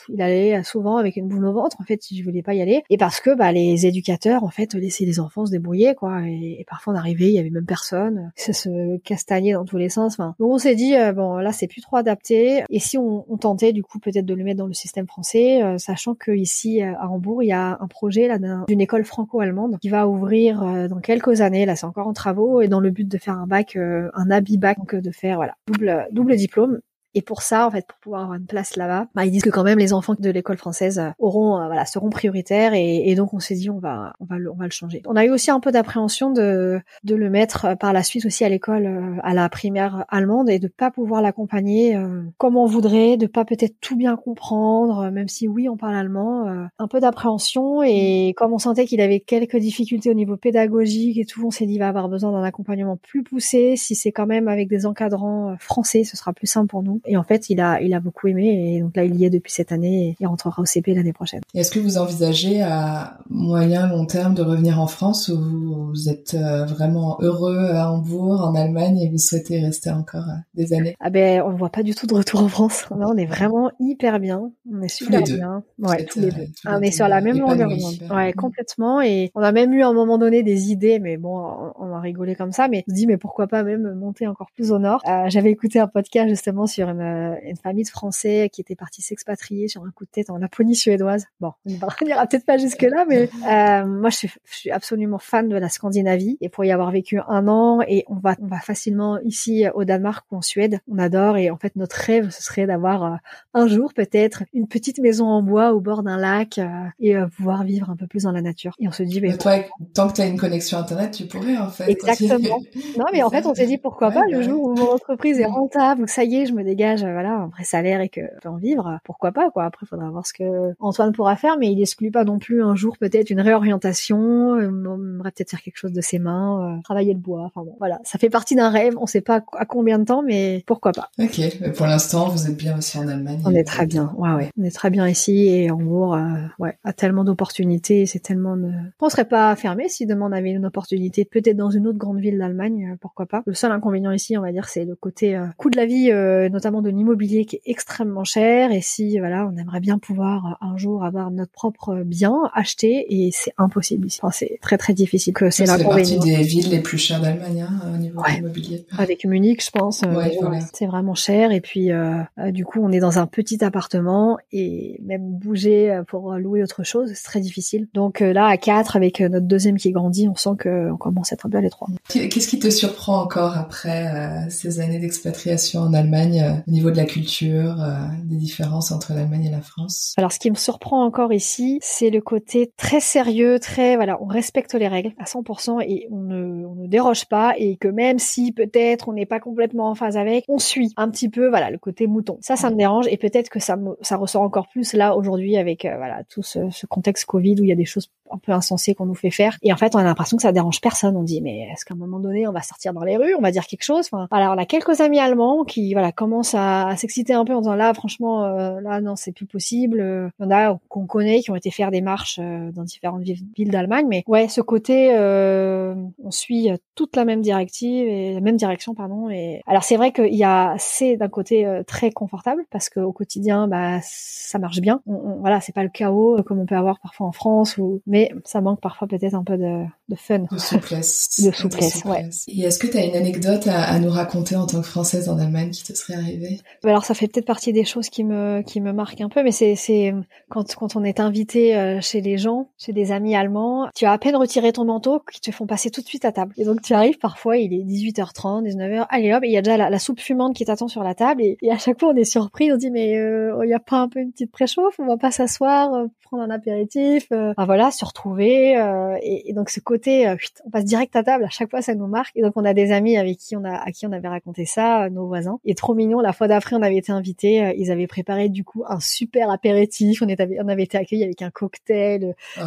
il allait souvent avec une boule au ventre. En fait, il voulait pas y aller, et parce que bah, les éducateurs, en fait, laissaient les enfants se débrouiller, quoi. Et, parfois, on arrivait, il y avait même personne. Se castagner dans tous les sens. Donc on s'est dit bon là c'est plus trop adapté. Et si on, tentait du coup peut-être de le mettre dans le système français, sachant que ici à Hambourg il y a un projet là d'une école franco-allemande qui va ouvrir dans quelques années. Là c'est encore en travaux et dans le but de faire un bac, un habit bac, donc de faire voilà double double diplôme et pour ça, en fait, pour pouvoir avoir une place là-bas, bah, ils disent que quand même les enfants de l'école française euh, auront, euh, voilà, seront prioritaires. Et, et donc on s'est dit on va, on va, le, on va le changer. On a eu aussi un peu d'appréhension de de le mettre euh, par la suite aussi à l'école, à la primaire allemande, et de pas pouvoir l'accompagner comme on voudrait, de pas peut-être tout bien comprendre, même si oui on parle allemand, un peu d'appréhension. Et comme on sentait qu'il avait quelques difficultés au niveau pédagogique et tout, on s'est dit il va avoir besoin d'un accompagnement plus poussé. Si c'est quand même avec des encadrants français, ce sera plus simple pour nous. Et en fait, il a, il a beaucoup aimé et donc là, il y est depuis cette année et il rentrera au CP l'année prochaine. Est-ce que vous envisagez à moyen, long terme de revenir en France ou vous êtes euh, vraiment heureux à Hambourg, en Allemagne et vous souhaitez rester encore euh, des années? Ah ben, on ne voit pas du tout de retour en France. Non, on est vraiment hyper bien. On est super bien. Ouais, tous les deux. on est sur la même longueur d'onde. Ouais, complètement. Et on a même eu à un moment donné des idées, mais bon, on a rigolé comme ça. Mais on se dit, mais pourquoi pas même monter encore plus au nord? Euh, J'avais écouté un podcast justement sur euh, une, famille de Français qui était partie s'expatrier sur un coup de tête en Laponie suédoise. Bon, on n'ira peut-être pas jusque là, mais euh, moi je suis, je suis, absolument fan de la Scandinavie et pour y avoir vécu un an et on va on va facilement ici au Danemark ou en Suède, on adore et en fait notre rêve ce serait d'avoir euh, un jour peut-être une petite maison en bois au bord d'un lac et pouvoir vivre un peu plus dans la nature. Et on se dit, mais, toi, tant que tu as une connexion internet, tu pourrais en fait. Exactement. non, mais en fait on s'est dit pourquoi pas le jour où mon entreprise est rentable, ça y est, je me dégage voilà un vrai salaire et que peut en vivre, pourquoi pas quoi. Après, il faudra voir ce que Antoine pourra faire, mais il exclut pas non plus un jour peut-être une réorientation. Euh, on aimerait peut-être faire quelque chose de ses mains, euh, travailler le bois. Enfin bon, voilà, ça fait partie d'un rêve. On sait pas à combien de temps, mais pourquoi pas. Ok, pour l'instant, vous êtes bien aussi en Allemagne. On est très bien, ouais ouais. On est très bien ici et Hambourg, euh, ouais, a tellement d'opportunités. C'est tellement de... On serait pas fermé si demain on avait une opportunité, peut-être dans une autre grande ville d'Allemagne, pourquoi pas. Le seul inconvénient ici, on va dire, c'est le côté coût de la vie, notamment de l'immobilier qui est extrêmement cher et si voilà on aimerait bien pouvoir euh, un jour avoir notre propre bien acheté et c'est impossible ici. Enfin, c'est très très difficile que c'est la partie des villes les plus chères d'Allemagne hein, au niveau ouais. immobilier. Avec Munich je pense euh, c'est vraiment cher et puis euh, du coup on est dans un petit appartement et même bouger pour louer autre chose c'est très difficile. Donc là à 4 avec notre deuxième qui grandit on sent que on commence à être un peu à l'étroit. Qu'est-ce qui te surprend encore après ces années d'expatriation en Allemagne au niveau de la culture, euh, des différences entre l'Allemagne et la France Alors, ce qui me surprend encore ici, c'est le côté très sérieux, très voilà, on respecte les règles à 100% et on ne, on ne déroge pas et que même si peut-être on n'est pas complètement en phase avec, on suit un petit peu, voilà, le côté mouton. Ça, ça me dérange et peut-être que ça me, ça ressort encore plus là aujourd'hui avec euh, voilà tout ce, ce contexte Covid où il y a des choses un peu insensées qu'on nous fait faire et en fait on a l'impression que ça dérange personne. On dit mais est-ce qu'à un moment donné on va sortir dans les rues, on va dire quelque chose? Enfin, voilà, on a quelques amis allemands qui voilà commencent à, s'exciter un peu en disant là, franchement, euh, là, non, c'est plus possible. Il y en a qu'on connaît qui ont été faire des marches euh, dans différentes villes d'Allemagne, mais ouais, ce côté, euh, on suit toute la même directive et la même direction, pardon. Et alors c'est vrai qu'il y a, c'est d'un côté très confortable parce qu'au quotidien, bah, ça marche bien. On, voilà, c'est pas le chaos comme on peut avoir parfois en France, ou mais ça manque parfois peut-être un peu de, de fun, de souplesse, de souplesse, ouais. Et est-ce que tu as une anecdote à, à, nous raconter en tant que française en Allemagne qui te serait arrivée? Alors ça fait peut-être partie des choses qui me qui me marquent un peu, mais c'est quand quand on est invité euh, chez les gens, chez des amis allemands, tu as à peine retiré ton manteau qui te font passer tout de suite à table. Et donc tu arrives parfois, il est 18h30, 19h, allez hop, et il y a déjà la, soupe fumante qui t'attend sur la table, et, à chaque fois on est surpris, on dit mais euh, il y a pas un peu une petite préchauffe, on va pas s'asseoir, euh, prendre un apéritif, enfin voilà, se retrouver, et, et, donc ce côté, on passe direct à table, à chaque fois ça nous marque, et donc on a des amis avec qui on a à qui on avait raconté ça, nos voisins, et trop mignon. La fois d'après on avait été invités euh, ils avaient préparé du coup un super apéritif. On, était, on avait été accueillis avec un cocktail, oh,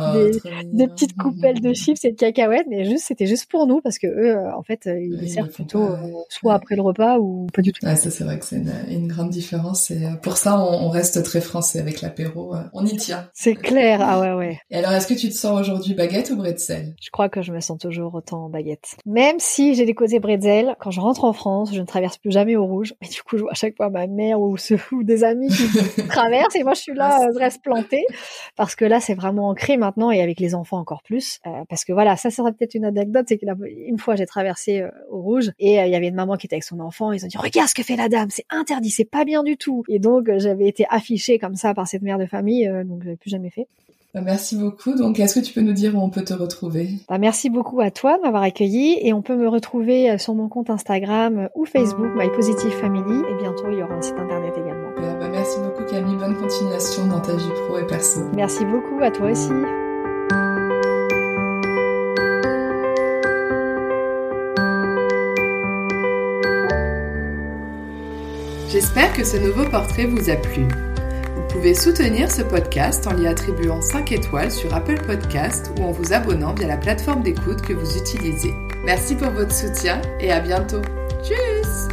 des, petites coupelles de chips et de cacahuètes, mais juste c'était juste pour nous parce que eux, euh, en fait, euh, ils servent plutôt soit après le repas ou pas du tout. ça c'est vrai que c'est une, grande différence. Et pour ça, on, reste très français avec l'apéro. On y tient. C'est clair. Ah ouais ouais. Et alors, est-ce que tu tu te sens aujourd'hui, baguette ou bretzel Je crois que je me sens toujours autant baguette. Même si j'ai des côtés bretzel, quand je rentre en France, je ne traverse plus jamais au rouge. Mais du coup, je vois à chaque fois ma mère ou, ce, ou des amis qui traversent et moi je suis là, je reste plantée. Parce que là, c'est vraiment ancré maintenant et avec les enfants encore plus. Euh, parce que voilà, ça sera peut-être une anecdote, c'est qu'une fois j'ai traversé euh, au rouge et euh, il y avait une maman qui était avec son enfant. Ils ont dit regarde ce que fait la dame, c'est interdit, c'est pas bien du tout. Et donc j'avais été affichée comme ça par cette mère de famille, donc je plus jamais fait. Bah, merci beaucoup. Donc, est-ce que tu peux nous dire où on peut te retrouver? Bah, Merci beaucoup à toi de m'avoir accueilli et on peut me retrouver sur mon compte Instagram ou Facebook, My Positive Family. Et bientôt, il y aura un site internet également. Bah, merci beaucoup Camille. Bonne continuation dans ta vie pro et perso. Merci beaucoup à toi aussi. J'espère que ce nouveau portrait vous a plu. Vous pouvez soutenir ce podcast en lui attribuant 5 étoiles sur Apple Podcast ou en vous abonnant via la plateforme d'écoute que vous utilisez. Merci pour votre soutien et à bientôt. Tchuss